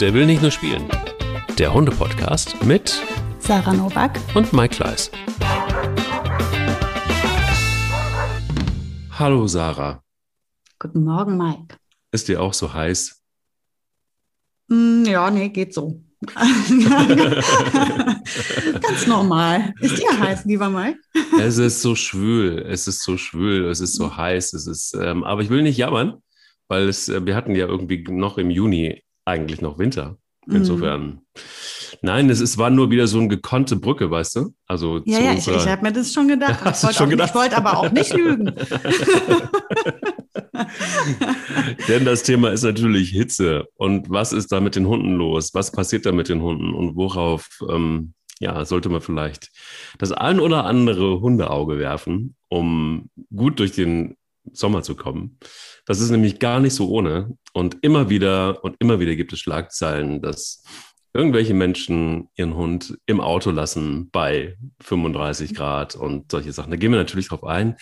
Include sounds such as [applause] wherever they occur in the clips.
Der will nicht nur spielen. Der Hunde-Podcast mit Sarah Novak und Mike Kleiss. Hallo Sarah. Guten Morgen, Mike. Ist dir auch so heiß? Mm, ja, nee, geht so. [laughs] Ganz normal. Ist dir heiß, lieber Mike? es ist so schwül, es ist so schwül, es ist so heiß, es ist, ähm, aber ich will nicht jammern, weil es, äh, wir hatten ja irgendwie noch im Juni eigentlich noch Winter. Mhm. Insofern. Nein, es ist, war nur wieder so eine gekonnte Brücke, weißt du? Also Ja, ja, ich, ich habe mir das schon gedacht. [laughs] Ich Hast du wollte? Ich wollte aber auch nicht lügen. [laughs] Denn das Thema ist natürlich Hitze. Und was ist da mit den Hunden los? Was passiert da mit den Hunden? Und worauf ähm, ja, sollte man vielleicht das ein oder andere Hundeauge werfen, um gut durch den Sommer zu kommen? Das ist nämlich gar nicht so ohne. Und immer wieder und immer wieder gibt es Schlagzeilen, dass irgendwelche Menschen ihren Hund im Auto lassen bei 35 Grad und solche Sachen. Da gehen wir natürlich drauf ein.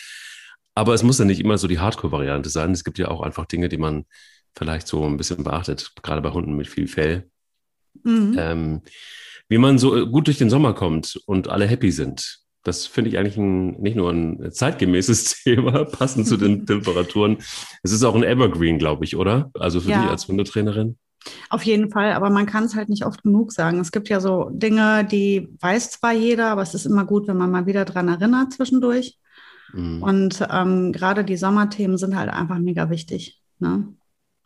Aber es muss ja nicht immer so die Hardcore-Variante sein. Es gibt ja auch einfach Dinge, die man vielleicht so ein bisschen beachtet, gerade bei Hunden mit viel Fell. Mhm. Ähm, wie man so gut durch den Sommer kommt und alle happy sind. Das finde ich eigentlich ein, nicht nur ein zeitgemäßes [laughs] Thema, passend zu den [laughs] Temperaturen. Es ist auch ein Evergreen, glaube ich, oder? Also für Ja. dich als Hundetrainerin. Auf jeden Fall, aber man kann es halt nicht oft genug sagen. Es gibt ja so Dinge, die weiß zwar jeder, aber es ist immer gut, wenn man mal wieder dran erinnert zwischendurch. Mhm. Und ähm, gerade die Sommerthemen sind halt einfach mega wichtig. Ne?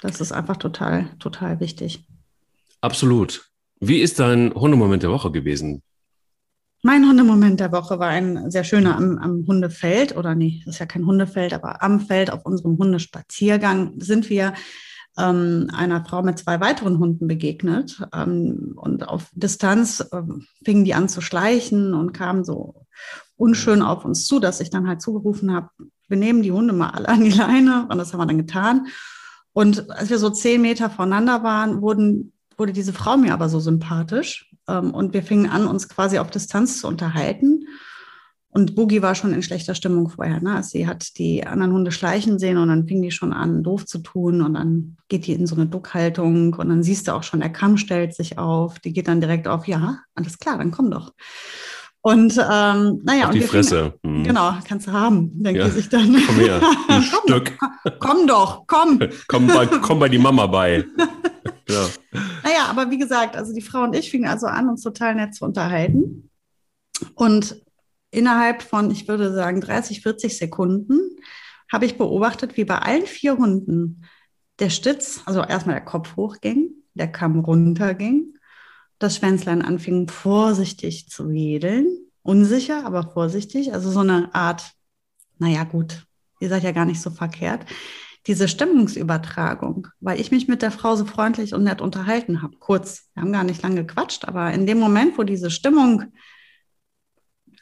Das ist einfach total, total wichtig. Absolut. Wie ist dein Hundemoment der Woche gewesen? Mein Hundemoment der Woche war ein sehr schöner am, am Hundefeld, oder nee, das ist ja kein Hundefeld, aber am Feld auf unserem Hundespaziergang sind wir ähm, einer Frau mit zwei weiteren Hunden begegnet. Ähm, und auf Distanz ähm, fingen die an zu schleichen und kamen so unschön auf uns zu, dass ich dann halt zugerufen habe, wir nehmen die Hunde mal alle an die Leine. Und das haben wir dann getan. Und als wir so zehn Meter voneinander waren, wurden, wurde diese Frau mir aber so sympathisch. Ähm, und wir fingen an, uns quasi auf Distanz zu unterhalten. Und Boogie war schon in schlechter Stimmung vorher. Ne? Sie hat die anderen Hunde schleichen sehen und dann fing die schon an, doof zu tun. Und dann geht die in so eine Duckhaltung und dann siehst du auch schon, der Kamm stellt sich auf. Die geht dann direkt auf, ja, alles klar, dann komm doch. Und ähm, naja, und die Fresse. Fingen, Mhm. genau, kannst du haben, denkt Ja. sich dann. Komm her, [laughs] ein komm, Stück. komm doch, komm. [laughs] Komm bei, komm bei die Mama bei. [laughs] Ja. Naja, aber wie gesagt, also die Frau und ich fingen also an, uns total nett zu unterhalten. Und innerhalb von, ich würde sagen, 30, 40 Sekunden habe ich beobachtet, wie bei allen vier Hunden der Stitz, also erstmal der Kopf hochging, der Kamm runterging, das Schwänzlein anfing vorsichtig zu wedeln, unsicher, aber vorsichtig, also so eine Art, naja gut, ihr seid ja gar nicht so verkehrt. Diese Stimmungsübertragung, weil ich mich mit der Frau so freundlich und nett unterhalten habe. Kurz, wir haben gar nicht lange gequatscht, aber in dem Moment, wo diese Stimmung,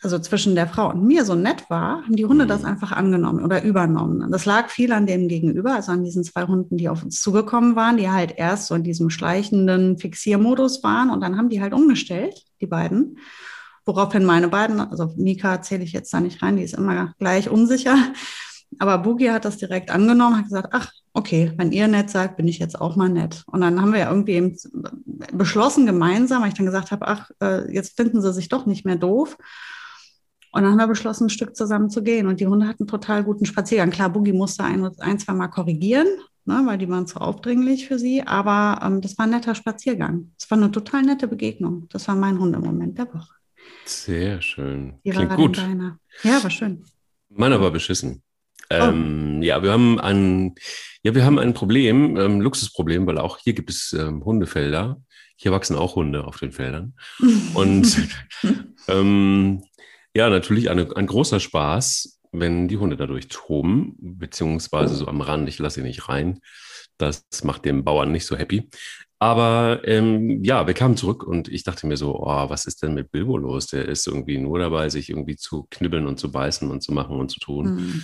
also zwischen der Frau und mir so nett war, haben die Hunde Mhm. das einfach angenommen oder übernommen. Das lag viel an dem Gegenüber, also an diesen zwei Hunden, die auf uns zugekommen waren, die halt erst so in diesem schleichenden Fixiermodus waren und dann haben die halt umgestellt, die beiden. Woraufhin meine beiden, also Mika zähle ich jetzt da nicht rein, die ist immer gleich unsicher. Aber Boogie hat das direkt angenommen, hat gesagt, ach, okay, wenn ihr nett seid, bin ich jetzt auch mal nett. Und dann haben wir ja irgendwie eben beschlossen gemeinsam, weil ich dann gesagt habe, ach, äh, jetzt finden sie sich doch nicht mehr doof. Und dann haben wir beschlossen, ein Stück zusammen zu gehen. Und die Hunde hatten einen total guten Spaziergang. Klar, Boogie musste ein, ein zwei Mal korrigieren, ne, weil die waren zu aufdringlich für sie. Aber ähm, das war ein netter Spaziergang. Es war eine total nette Begegnung. Das war mein Hundemoment der Woche. Sehr schön. Wie Klingt gut. deiner? Ja, war schön. Meiner war beschissen. Oh. Ähm, ja, wir haben ein, ja, wir haben ein Problem, ähm, Luxusproblem, weil auch hier gibt es ähm, Hundefelder. Hier wachsen auch Hunde auf den Feldern. [laughs] Und [laughs] ähm, ja, natürlich eine, ein großer Spaß, wenn die Hunde dadurch toben, beziehungsweise so am Rand, ich lasse sie nicht rein. Das macht den Bauern nicht so happy. Aber ähm, ja, wir kamen zurück und ich dachte mir so, oh, was ist denn mit Bilbo los? Der ist irgendwie nur dabei, sich irgendwie zu knibbeln und zu beißen und zu machen und zu tun. Hm.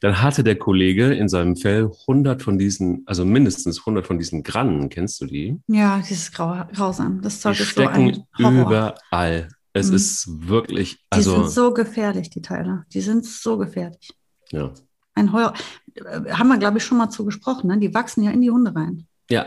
Dann hatte der Kollege in seinem Fell 100 von diesen, also mindestens 100 von diesen Grannen, kennst du die? Ja, dieses Grau, grausam. Das Die Zeug ist so stecken ein Horror. überall. Es Mhm. ist wirklich, Die also, sind so gefährlich, die Teile. Die sind so gefährlich. ja. Ein Heuer. Äh, Haben wir, glaube ich, schon mal zu gesprochen. Ne? Die wachsen ja in die Hunde rein. Ja,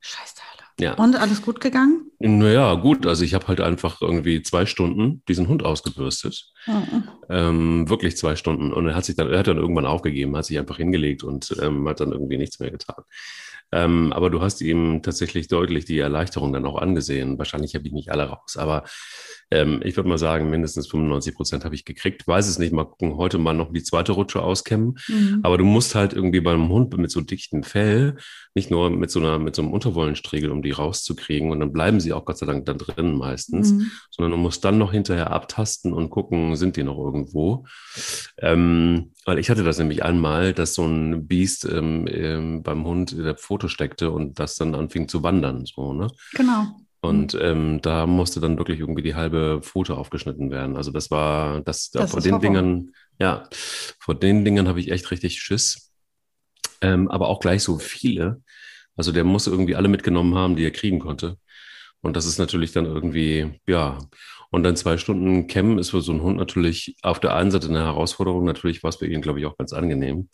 Scheißteile. Ja. Und alles gut gegangen? Naja, gut. Also ich habe halt einfach irgendwie zwei Stunden diesen Hund ausgebürstet. Mhm. Ähm, wirklich zwei Stunden. Und er hat sich dann, er hat dann irgendwann aufgegeben, hat sich einfach hingelegt und ähm, hat dann irgendwie nichts mehr getan. Ähm, aber du hast ihm tatsächlich deutlich die Erleichterung dann auch angesehen. Wahrscheinlich habe ich nicht alle raus, aber ähm, ich würde mal sagen, mindestens 95 Prozent habe ich gekriegt. Weiß es nicht, mal gucken, heute mal noch die zweite Rutsche auskämmen. Mhm. Aber du musst halt irgendwie beim Hund mit so dichtem Fell, nicht nur mit so einer, mit so einem Unterwollenstriegel, um die rauszukriegen. Und dann bleiben sie auch Gott sei Dank da drin meistens, mhm. sondern du musst dann noch hinterher abtasten und gucken, sind die noch irgendwo. Ähm, weil ich hatte das nämlich einmal, dass so ein Biest ähm, ähm, beim Hund in der Foto steckte und das dann anfing zu wandern. So, ne? Genau. Und ähm, da musste dann wirklich irgendwie die halbe Pfote aufgeschnitten werden. Also das war, das, das vor den Horror. Dingen, ja, vor den Dingen habe ich echt richtig Schiss. Ähm, aber auch gleich so viele. Also der muss irgendwie alle mitgenommen haben, die er kriegen konnte. Und das ist natürlich dann irgendwie, ja, und dann zwei Stunden Cammen ist für so einen Hund natürlich auf der einen Seite eine Herausforderung. Natürlich war es für ihn, glaube ich, auch ganz angenehm.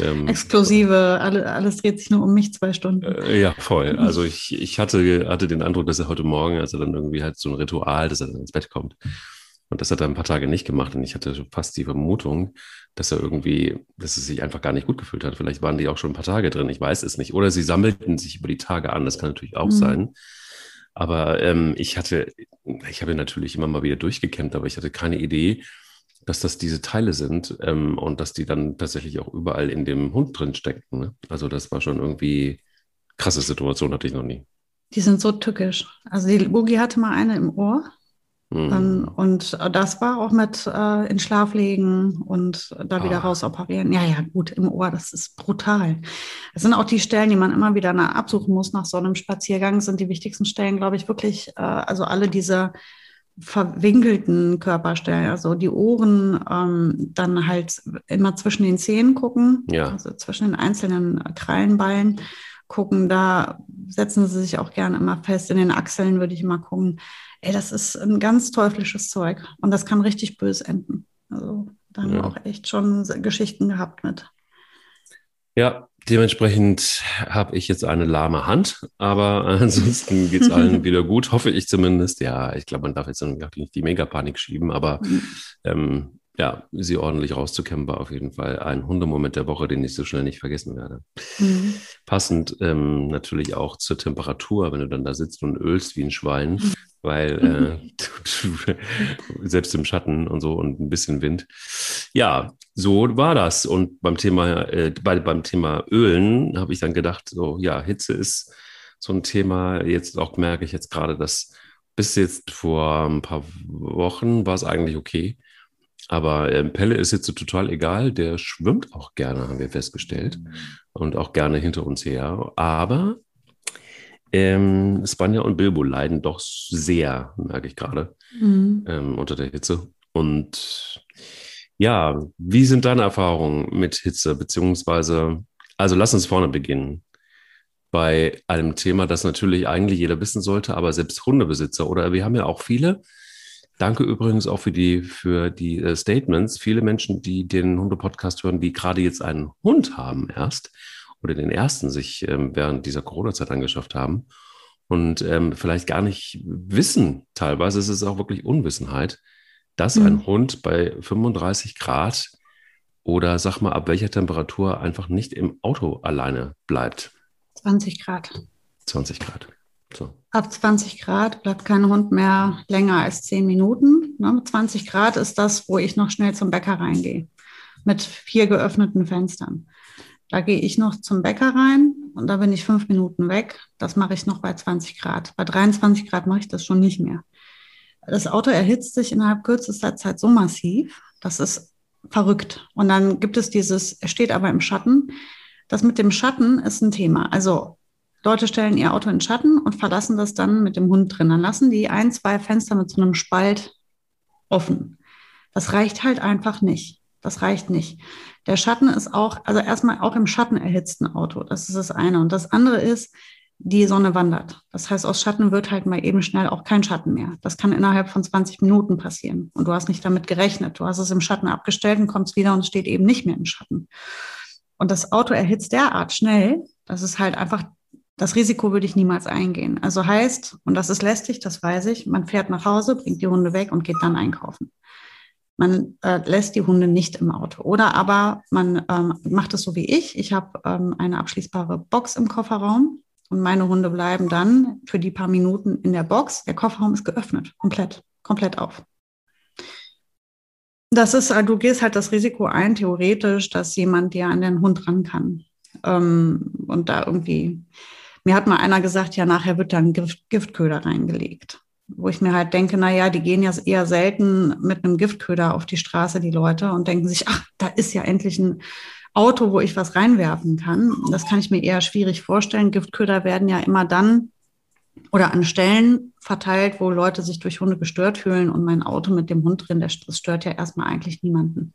Ähm, Exklusive, alle, alles dreht sich nur um mich zwei Stunden. Äh, ja, voll. Also ich, ich hatte, hatte den Eindruck, dass er heute Morgen, als er dann irgendwie halt so ein Ritual, dass er dann ins Bett kommt. Und das hat er ein paar Tage nicht gemacht. Und ich hatte fast die Vermutung, dass er irgendwie, dass es sich einfach gar nicht gut gefühlt hat. Vielleicht waren die auch schon ein paar Tage drin. Ich weiß es nicht. Oder sie sammelten sich über die Tage an. Das kann natürlich auch mhm. sein. Aber ähm, ich hatte, ich habe natürlich immer mal wieder durchgekämmt, aber ich hatte keine Idee, dass das diese Teile sind ähm, und dass die dann tatsächlich auch überall in dem Hund drin steckten. Ne? Also das war schon irgendwie krasse Situation, hatte ich noch nie. Die sind so tückisch. Also die Boogie hatte mal eine im Ohr Mhm. und das war auch mit äh, in Schlaf legen und da wieder ah. raus operieren. Ja, ja, gut, im Ohr, das ist brutal. Das sind auch die Stellen, die man immer wieder absuchen muss nach so einem Spaziergang, sind die wichtigsten Stellen, glaube ich, wirklich, äh, also alle diese verwinkelten Körperstellen, also die Ohren, ähm, dann halt immer zwischen den Zähnen gucken, ja. also zwischen den einzelnen Krallenballen gucken, da setzen sie sich auch gerne immer fest. In den Achseln würde ich immer gucken ey, das ist ein ganz teuflisches Zeug und das kann richtig böse enden. Also da haben ja. wir auch echt schon Geschichten gehabt mit. Ja, dementsprechend habe ich jetzt eine lahme Hand, aber [laughs] ansonsten geht es allen [laughs] wieder gut, hoffe ich zumindest. Ja, ich glaube, man darf jetzt nicht die Megapanik schieben, aber mhm. ähm, ja, sie ordentlich rauszukämmen war auf jeden Fall ein Hundemoment der Woche, den ich so schnell nicht vergessen werde. Mhm. Passend ähm, natürlich auch zur Temperatur, wenn du dann da sitzt und ölst wie ein Schwein, mhm weil äh, [laughs] selbst im Schatten und so und ein bisschen Wind. Ja, so war das. Und beim Thema, äh, bei, beim Thema Ölen habe ich dann gedacht, so ja, Hitze ist so ein Thema. Jetzt auch merke ich jetzt gerade, dass bis jetzt vor ein paar Wochen war es eigentlich okay. Aber äh, Pelle ist jetzt so total egal. Der schwimmt auch gerne, haben wir festgestellt. Mhm. Und auch gerne hinter uns her. Aber ähm, Spanja und Bilbo leiden doch sehr, merke ich gerade, mhm. ähm, unter der Hitze. Und ja, wie sind deine Erfahrungen mit Hitze? Beziehungsweise, also lass uns vorne beginnen. Bei einem Thema, das natürlich eigentlich jeder wissen sollte, aber selbst Hundebesitzer oder wir haben ja auch viele, Danke übrigens auch für die, für die äh, Statements. Viele Menschen, die den Hunde-Podcast hören, die gerade jetzt einen Hund haben erst oder den ersten sich ähm, während dieser Corona-Zeit angeschafft haben und ähm, vielleicht gar nicht wissen, teilweise ist es auch wirklich Unwissenheit, dass mhm. ein Hund bei 35 Grad oder sag mal ab welcher Temperatur einfach nicht im Auto alleine bleibt. 20 Grad. 20 Grad. So. Ab 20 Grad bleibt kein Hund mehr länger als 10 Minuten. Ne? 20 Grad ist das, wo ich noch schnell zum Bäcker reingehe. Mit vier geöffneten Fenstern. Da gehe ich noch zum Bäcker rein und da bin ich fünf Minuten weg. Das mache ich noch bei 20 Grad. Bei 23 Grad mache ich das schon nicht mehr. Das Auto erhitzt sich innerhalb kürzester Zeit so massiv, das ist verrückt. Und dann gibt es dieses, er steht aber im Schatten. Das mit dem Schatten ist ein Thema. Also Leute stellen ihr Auto in Schatten und verlassen das dann mit dem Hund drin. Dann lassen die ein, zwei Fenster mit so einem Spalt offen. Das reicht halt einfach nicht. Das reicht nicht. Der Schatten ist auch, also erstmal auch im Schatten erhitzten Auto. Das ist das eine. Und das andere ist, die Sonne wandert. Das heißt, aus Schatten wird halt mal eben schnell auch kein Schatten mehr. Das kann innerhalb von 20 Minuten passieren. Und du hast nicht damit gerechnet. Du hast es im Schatten abgestellt und kommst wieder und steht eben nicht mehr im Schatten. Und das Auto erhitzt derart schnell, dass es halt einfach Das Risiko würde ich niemals eingehen. Also heißt, und das ist lästig, das weiß ich, man fährt nach Hause, bringt die Hunde weg und geht dann einkaufen. Man äh, lässt die Hunde nicht im Auto. Oder aber man ähm, macht es so wie ich. Ich habe ähm, eine abschließbare Box im Kofferraum und meine Hunde bleiben dann für die paar Minuten in der Box. Der Kofferraum ist geöffnet, komplett, komplett auf. Das ist, äh, du gehst halt das Risiko ein, theoretisch, dass jemand dir an den Hund ran kann. Ähm, und da irgendwie, mir hat mal einer gesagt, ja, nachher wird dann Gift, Giftköder reingelegt. Wo ich mir halt denke, na ja, die gehen ja eher selten mit einem Giftköder auf die Straße, die Leute, und denken sich, ach, da ist ja endlich ein Auto, wo ich was reinwerfen kann. Das kann ich mir eher schwierig vorstellen. Giftköder werden ja immer dann oder an Stellen verteilt, wo Leute sich durch Hunde gestört fühlen und mein Auto mit dem Hund drin, das stört ja erstmal eigentlich niemanden.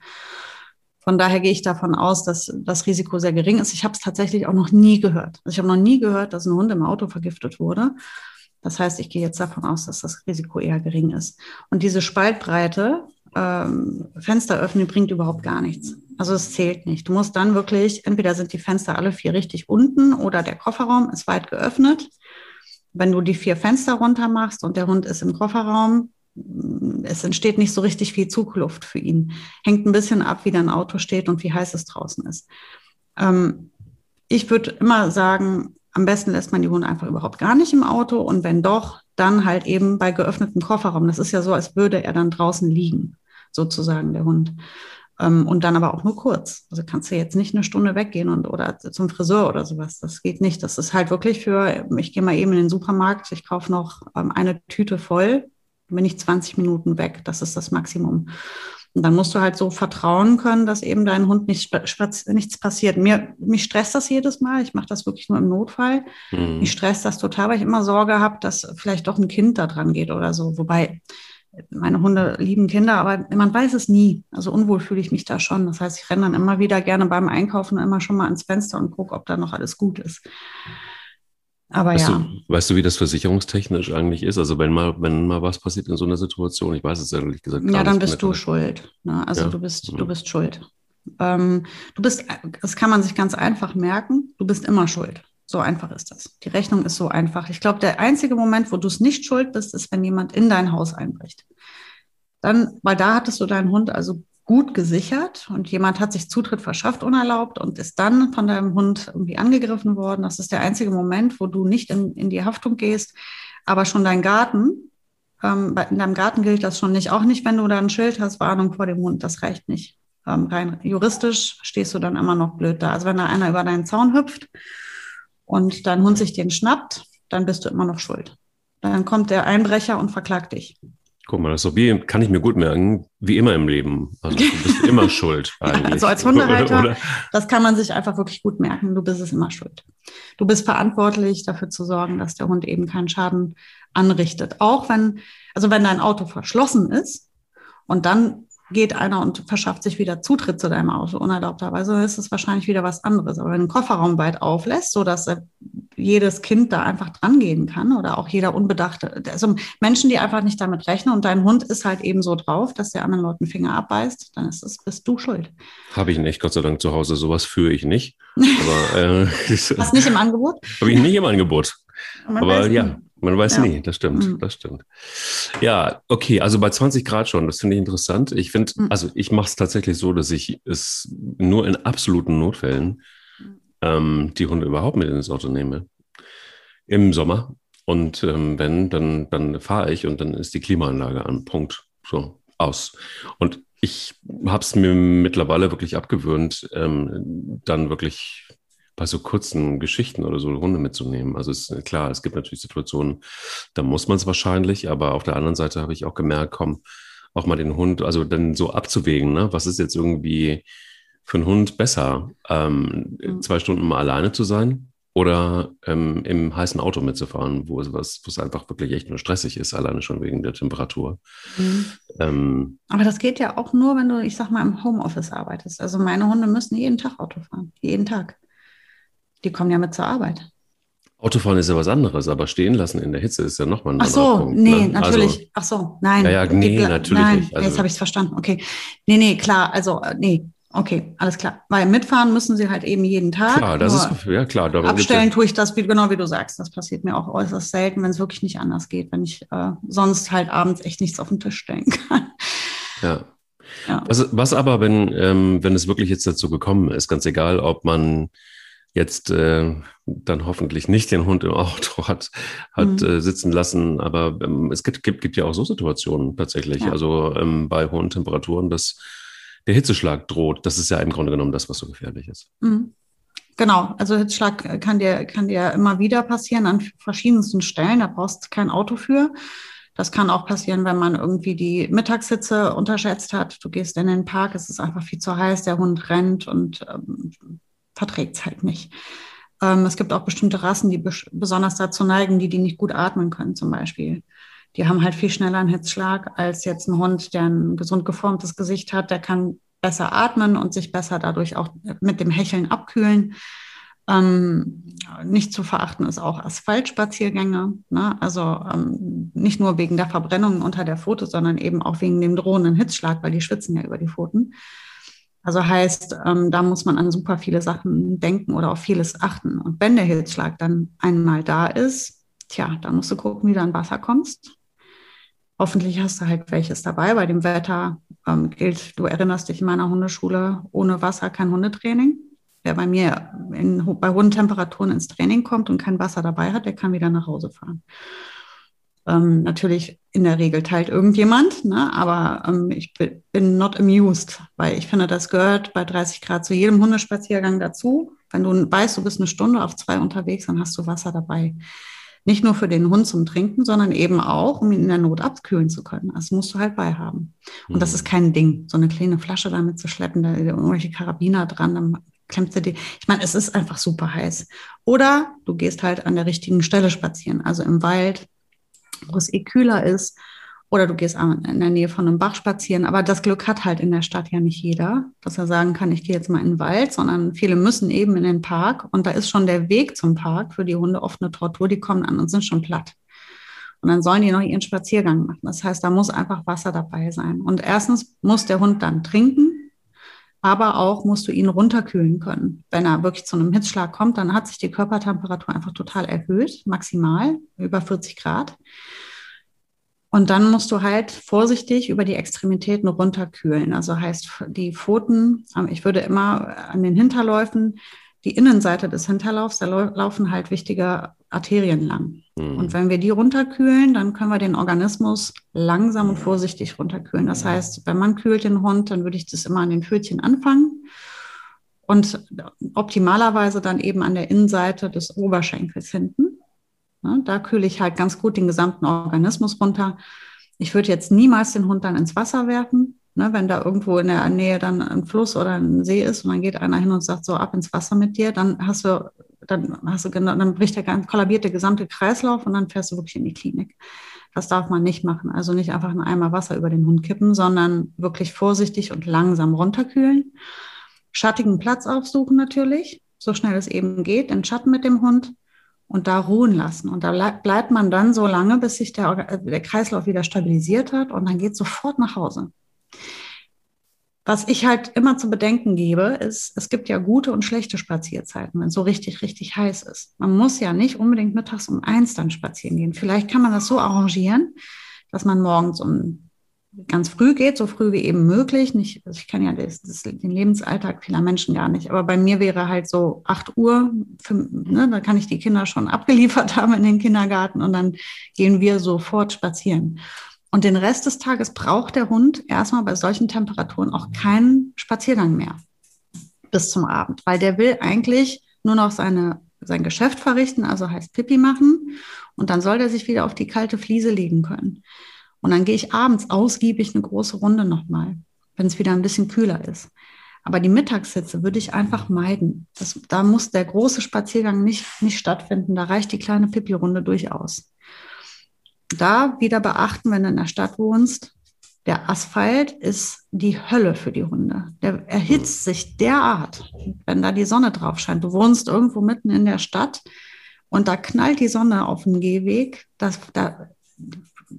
Von daher gehe ich davon aus, dass das Risiko sehr gering ist. Ich habe es tatsächlich auch noch nie gehört. Also ich habe noch nie gehört, dass ein Hund im Auto vergiftet wurde. Das heißt, ich gehe jetzt davon aus, dass das Risiko eher gering ist. Und diese Spaltbreite, ähm, Fenster öffnen, bringt überhaupt gar nichts. Also es zählt nicht. Du musst dann wirklich, entweder sind die Fenster alle vier richtig unten oder der Kofferraum ist weit geöffnet wenn du die vier Fenster runter machst und der Hund ist im Kofferraum, es entsteht nicht so richtig viel Zugluft für ihn. Hängt ein bisschen ab, wie dein Auto steht und wie heiß es draußen ist. Ähm, ich würde immer sagen, am besten lässt man die Hunde einfach überhaupt gar nicht im Auto und wenn doch, dann halt eben bei geöffnetem Kofferraum. Das ist ja so, als würde er dann draußen liegen, sozusagen der Hund. Ähm, und dann aber auch nur kurz. Also kannst du jetzt nicht eine Stunde weggehen und oder zum Friseur oder sowas. Das geht nicht. Das ist halt wirklich für, ich gehe mal eben in den Supermarkt, ich kaufe noch ähm, eine Tüte voll, bin ich 20 Minuten weg. Das ist das Maximum. Und dann musst du halt so vertrauen können, dass eben dein Hund nicht, nichts passiert. Mir, mich stresst das jedes Mal. Ich mache das wirklich nur im Notfall. Mhm. Mich stresst das total, weil ich immer Sorge habe, dass vielleicht doch ein Kind da dran geht oder so. Wobei meine Hunde lieben Kinder, aber man weiß es nie. Also unwohl fühle ich mich da schon. Das heißt, ich renne dann immer wieder gerne beim Einkaufen immer schon mal ans Fenster und gucke, ob da noch alles gut ist. Aber weißt ja. Du, weißt du, wie das versicherungstechnisch eigentlich ist? Also wenn mal, wenn mal was passiert in so einer Situation, ich weiß es ehrlich gesagt Ja, dann bist du schuld. Ne? Also ja. du bist, du mhm. bist schuld. Ähm, du bist, das kann man sich ganz einfach merken, du bist immer schuld. So einfach ist das. Die Rechnung ist so einfach. Ich glaube, der einzige Moment, wo du es nicht schuld bist, ist, wenn jemand in dein Haus einbricht. Dann, weil da hattest du deinen Hund also gut gesichert und jemand hat sich Zutritt verschafft unerlaubt und ist dann von deinem Hund irgendwie angegriffen worden. Das ist der einzige Moment, wo du nicht in, in die Haftung gehst, aber schon dein Garten. Ähm, in deinem Garten gilt das schon nicht. Auch nicht, wenn du da ein Schild hast, Warnung vor dem Hund. Das reicht nicht. Ähm, rein juristisch stehst du dann immer noch blöd da. Also wenn da einer über deinen Zaun hüpft, und dein Hund sich den schnappt, dann bist du immer noch schuld. Dann kommt der Einbrecher und verklagt dich. Guck mal, das so wie, kann ich mir gut merken, wie immer im Leben. Also du bist immer [laughs] schuld eigentlich. Also als Hundehalter, das kann man sich einfach wirklich gut merken. Du bist es immer schuld. Du bist verantwortlich dafür zu sorgen, dass der Hund eben keinen Schaden anrichtet. Auch wenn, also wenn dein Auto verschlossen ist und dann geht einer und verschafft sich wieder Zutritt zu deinem Auto unerlaubterweise, ist es wahrscheinlich wieder was anderes. Aber wenn du den Kofferraum weit auflässt, sodass jedes Kind da einfach dran gehen kann oder auch jeder Unbedachte, also Menschen, die einfach nicht damit rechnen und dein Hund ist halt eben so drauf, dass der anderen Leuten Finger abbeißt, dann ist es, bist du schuld. Habe ich nicht, Gott sei Dank zu Hause. Sowas führe ich nicht. Aber, äh, [laughs] Hast nicht im Angebot? Habe ich nicht im Angebot. Aber ja, man weiß ja. nie, das stimmt, mhm. das stimmt. Ja, okay, also bei 20 Grad schon, das finde ich interessant. Ich finde, mhm. also ich mache es tatsächlich so, dass ich es nur in absoluten Notfällen ähm, die Hunde überhaupt mit ins Auto nehme. Im Sommer. Und ähm, wenn, dann, dann fahre ich und dann ist die Klimaanlage an. Punkt. So, aus. Und ich habe es mir mittlerweile wirklich abgewöhnt, ähm, dann wirklich bei so kurzen Geschichten oder so Hunde mitzunehmen. Also ist klar, es gibt natürlich Situationen, da muss man es wahrscheinlich, aber auf der anderen Seite habe ich auch gemerkt, komm, auch mal den Hund, also dann so abzuwägen, ne? was ist jetzt irgendwie für einen Hund besser, ähm, mhm. zwei Stunden mal alleine zu sein oder ähm, im heißen Auto mitzufahren, wo es, was, wo es einfach wirklich echt nur stressig ist, alleine schon wegen der Temperatur. Mhm. Ähm, Aber das geht ja auch nur, wenn du, ich sag mal, im Homeoffice arbeitest. Also meine Hunde müssen jeden Tag Auto fahren, jeden Tag. Die kommen ja mit zur Arbeit. Autofahren ist ja was anderes, aber stehen lassen in der Hitze ist ja nochmal ein Ach so, Punkt, nee, ne? natürlich. Also, Ach so, nein. Ja, ja nee, natürlich nein, nicht. Also, jetzt habe ich es verstanden. Okay. Nee, nee, klar. Also, äh, nee. Okay, alles klar. Weil mitfahren müssen sie halt eben jeden Tag. Klar, das ist, ja klar. Abstellen tue ich das, wie, genau wie du sagst. Das passiert mir auch äußerst selten, wenn es wirklich nicht anders geht, wenn ich äh, sonst halt abends echt nichts auf den Tisch stellen kann. Ja. ja. Was, was aber, wenn, ähm, wenn es wirklich jetzt dazu gekommen ist, ganz egal, ob man jetzt äh, dann hoffentlich nicht den Hund im Auto hat, hat mhm. äh, sitzen lassen. Aber ähm, es gibt, gibt, gibt ja auch so Situationen tatsächlich. Ja. Also ähm, bei hohen Temperaturen, dass der Hitzeschlag droht. Das ist ja im Grunde genommen das, was so gefährlich ist. Mhm. Genau, also Hitzschlag kann dir, kann dir immer wieder passieren an verschiedensten Stellen. Da brauchst du kein Auto für. Das kann auch passieren, wenn man irgendwie die Mittagshitze unterschätzt hat. Du gehst in den Park, es ist einfach viel zu heiß, der Hund rennt und ähm, verträgt es halt nicht. Ähm, es gibt auch bestimmte Rassen, die besonders dazu neigen, die, die nicht gut atmen können, zum Beispiel. Die haben halt viel schneller einen Hitzschlag als jetzt ein Hund, der ein gesund geformtes Gesicht hat. Der kann besser atmen und sich besser dadurch auch mit dem Hecheln abkühlen. Ähm, nicht zu verachten ist auch Asphaltspaziergänge. Ne? Also ähm, nicht nur wegen der Verbrennungen unter der Pfote, sondern eben auch wegen dem drohenden Hitzschlag, weil die schwitzen ja über die Pfoten. Also heißt, ähm, da muss man an super viele Sachen denken oder auf vieles achten. Und wenn der Hitzschlag dann einmal da ist, tja, dann musst du gucken, wie du an Wasser kommst. Hoffentlich hast du halt welches dabei. Bei dem Wetter ähm, gilt, du erinnerst dich in meiner Hundeschule, ohne Wasser kein Hundetraining. Wer bei mir in, bei hohen Temperaturen ins Training kommt und kein Wasser dabei hat, der kann wieder nach Hause fahren. Ähm, natürlich in der Regel teilt irgendjemand, ne? aber ähm, ich bin not amused, weil ich finde, das gehört bei 30 Grad zu jedem Hundespaziergang dazu. Wenn du weißt, du bist eine Stunde auf zwei unterwegs, dann hast du Wasser dabei. Nicht nur für den Hund zum Trinken, sondern eben auch, um ihn in der Not abkühlen zu können. Das musst du halt beihaben. Und das ist mhm. kein Ding, so eine kleine Flasche damit zu schleppen, da irgendwelche Karabiner dran, dann klemmt sie die. Ich meine, es ist einfach super heiß. Oder du gehst halt an der richtigen Stelle spazieren, also im Wald, wo es eh kühler ist. Oder du gehst in der Nähe von einem Bach spazieren. Aber das Glück hat halt in der Stadt ja nicht jeder, dass er sagen kann, ich gehe jetzt mal in den Wald, sondern viele müssen eben in den Park. Und da ist schon der Weg zum Park für die Hunde oft eine Tortur. Die kommen an und sind schon platt. Und dann sollen die noch ihren Spaziergang machen. Das heißt, da muss einfach Wasser dabei sein. Und erstens muss der Hund dann trinken, aber auch musst du ihn runterkühlen können. Wenn er wirklich zu einem Hitzschlag kommt, dann hat sich die Körpertemperatur einfach total erhöht, maximal über 40 Grad. Und dann musst du halt vorsichtig über die Extremitäten runterkühlen. Also heißt die Pfoten, ich würde immer an den Hinterläufen, die Innenseite des Hinterlaufs, da laufen halt wichtige Arterien lang. Mhm. Und wenn wir die runterkühlen, dann können wir den Organismus langsam und vorsichtig runterkühlen. Das heißt, wenn man kühlt den Hund, dann würde ich das immer an den Pfötchen anfangen und optimalerweise dann eben an der Innenseite des Oberschenkels hinten. Ne, da kühle ich halt ganz gut den gesamten Organismus runter. Ich würde jetzt niemals den Hund dann ins Wasser werfen. Ne, wenn da irgendwo in der Nähe dann ein Fluss oder ein See ist und dann geht einer hin und sagt so ab ins Wasser mit dir, dann hast du, dann hast du genau, dann bricht der kollabiert der gesamte Kreislauf und dann fährst du wirklich in die Klinik. Das darf man nicht machen. Also nicht einfach einen Eimer Wasser über den Hund kippen, sondern wirklich vorsichtig und langsam runterkühlen. Schattigen Platz aufsuchen natürlich, so schnell es eben geht, in Schatten mit dem Hund und da ruhen lassen. Und da bleibt man dann so lange, bis sich der, der Kreislauf wieder stabilisiert hat und dann geht sofort nach Hause. Was ich halt immer zu bedenken gebe, ist, es gibt ja gute und schlechte Spazierzeiten, wenn es so richtig, richtig heiß ist. Man muss ja nicht unbedingt mittags um eins dann spazieren gehen. Vielleicht kann man das so arrangieren, dass man morgens um ganz früh geht, so früh wie eben möglich. Nicht, also ich kann ja das, das, den Lebensalltag vieler Menschen gar nicht, aber bei mir wäre halt so 8 Uhr, für, ne, da kann ich die Kinder schon abgeliefert [laughs] haben in den Kindergarten und dann gehen wir sofort spazieren. Und den Rest des Tages braucht der Hund erstmal bei solchen Temperaturen auch keinen Spaziergang mehr bis zum Abend, weil der will eigentlich nur noch seine, sein Geschäft verrichten, also heißt Pipi machen und dann soll der sich wieder auf die kalte Fliese legen können. Und dann gehe ich abends ausgiebig eine große Runde nochmal, wenn es wieder ein bisschen kühler ist. Aber die Mittagshitze würde ich einfach meiden. Das, da muss der große Spaziergang nicht, nicht stattfinden. Da reicht die kleine Pipi-Runde durchaus. Da wieder beachten, wenn du in der Stadt wohnst, der Asphalt ist die Hölle für die Hunde. Der erhitzt sich derart, wenn da die Sonne drauf scheint. Du wohnst irgendwo mitten in der Stadt und da knallt die Sonne auf dem Gehweg. Das, da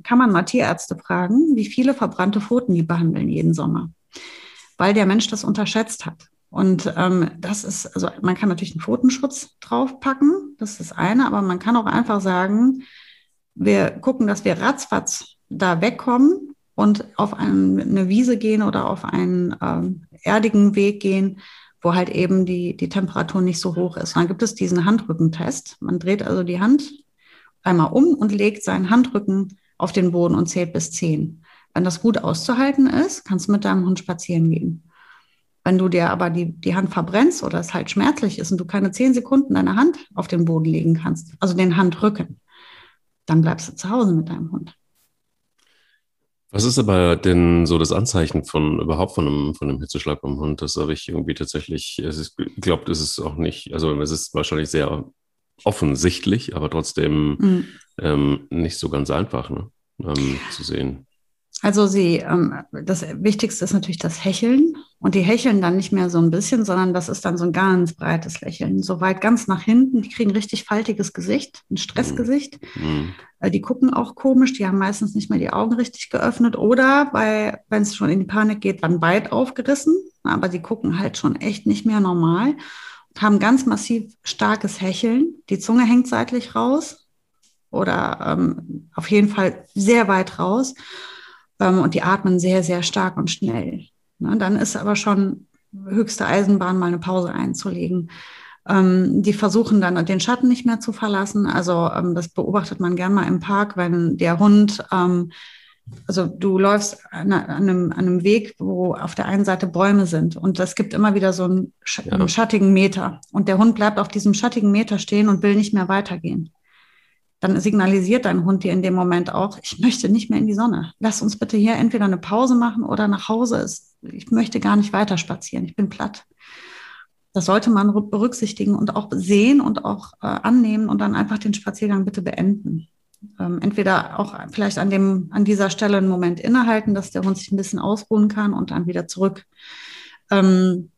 kann man mal Tierärzte fragen, wie viele verbrannte Pfoten die behandeln jeden Sommer. weil der Mensch das unterschätzt hat. Und ähm, das ist, also man kann natürlich einen Pfotenschutz draufpacken, das ist das eine, aber man kann auch einfach sagen, wir gucken, dass wir ratzfatz da wegkommen und auf eine Wiese gehen oder auf einen ähm, erdigen Weg gehen, wo halt eben die, die Temperatur nicht so hoch ist. Dann gibt es diesen Handrückentest. Man dreht also die Hand einmal um und legt seinen Handrücken auf den Boden und zählt bis zehn. Wenn das gut auszuhalten ist, kannst du mit deinem Hund spazieren gehen. Wenn du dir aber die, die Hand verbrennst oder es halt schmerzlich ist und du keine zehn Sekunden deine Hand auf den Boden legen kannst, also den Handrücken, dann bleibst du zu Hause mit deinem Hund. Was ist aber denn so das Anzeichen von überhaupt von einem, von einem Hitzeschlag beim Hund? Das habe ich irgendwie tatsächlich, es ist, ich glaube, das ist auch nicht, also es ist wahrscheinlich sehr offensichtlich, aber trotzdem mhm. ähm, nicht so ganz einfach ne? ähm, zu sehen. Also sie, ähm, das Wichtigste ist natürlich das Hecheln. Und die hecheln dann nicht mehr so ein bisschen, sondern das ist dann so ein ganz breites Lächeln. So weit ganz nach hinten. Die kriegen richtig faltiges Gesicht, ein Stressgesicht. Mhm. Äh, die gucken auch komisch, die haben meistens nicht mehr die Augen richtig geöffnet. Oder wenn es schon in die Panik geht, dann weit aufgerissen. Aber die gucken halt schon echt nicht mehr normal. Und haben ganz massiv starkes Hecheln. Die Zunge hängt seitlich raus. Oder ähm, auf jeden Fall sehr weit raus. Ähm, und die atmen sehr, sehr stark und schnell. Ne, dann ist aber schon höchste Eisenbahn, mal eine Pause einzulegen. Ähm, die versuchen dann den Schatten nicht mehr zu verlassen. Also ähm, das beobachtet man gern mal im Park, wenn der Hund, also du läufst an, einem, an, einem, Weg, wo auf der einen Seite Bäume sind und es gibt immer wieder so einen, ja. einen schattigen Meter und der Hund bleibt auf diesem schattigen Meter stehen und will nicht mehr weitergehen dann signalisiert dein Hund dir in dem Moment auch, ich möchte nicht mehr in die Sonne. Lass uns bitte hier entweder eine Pause machen oder nach Hause. Ich möchte gar nicht weiter spazieren. Ich bin platt. Das sollte man berücksichtigen und auch sehen und auch äh, annehmen und dann einfach den Spaziergang bitte beenden. Ähm, entweder auch vielleicht an, dem, an dieser Stelle einen Moment innehalten, dass der Hund sich ein bisschen ausruhen kann und dann wieder zurück. Ähm,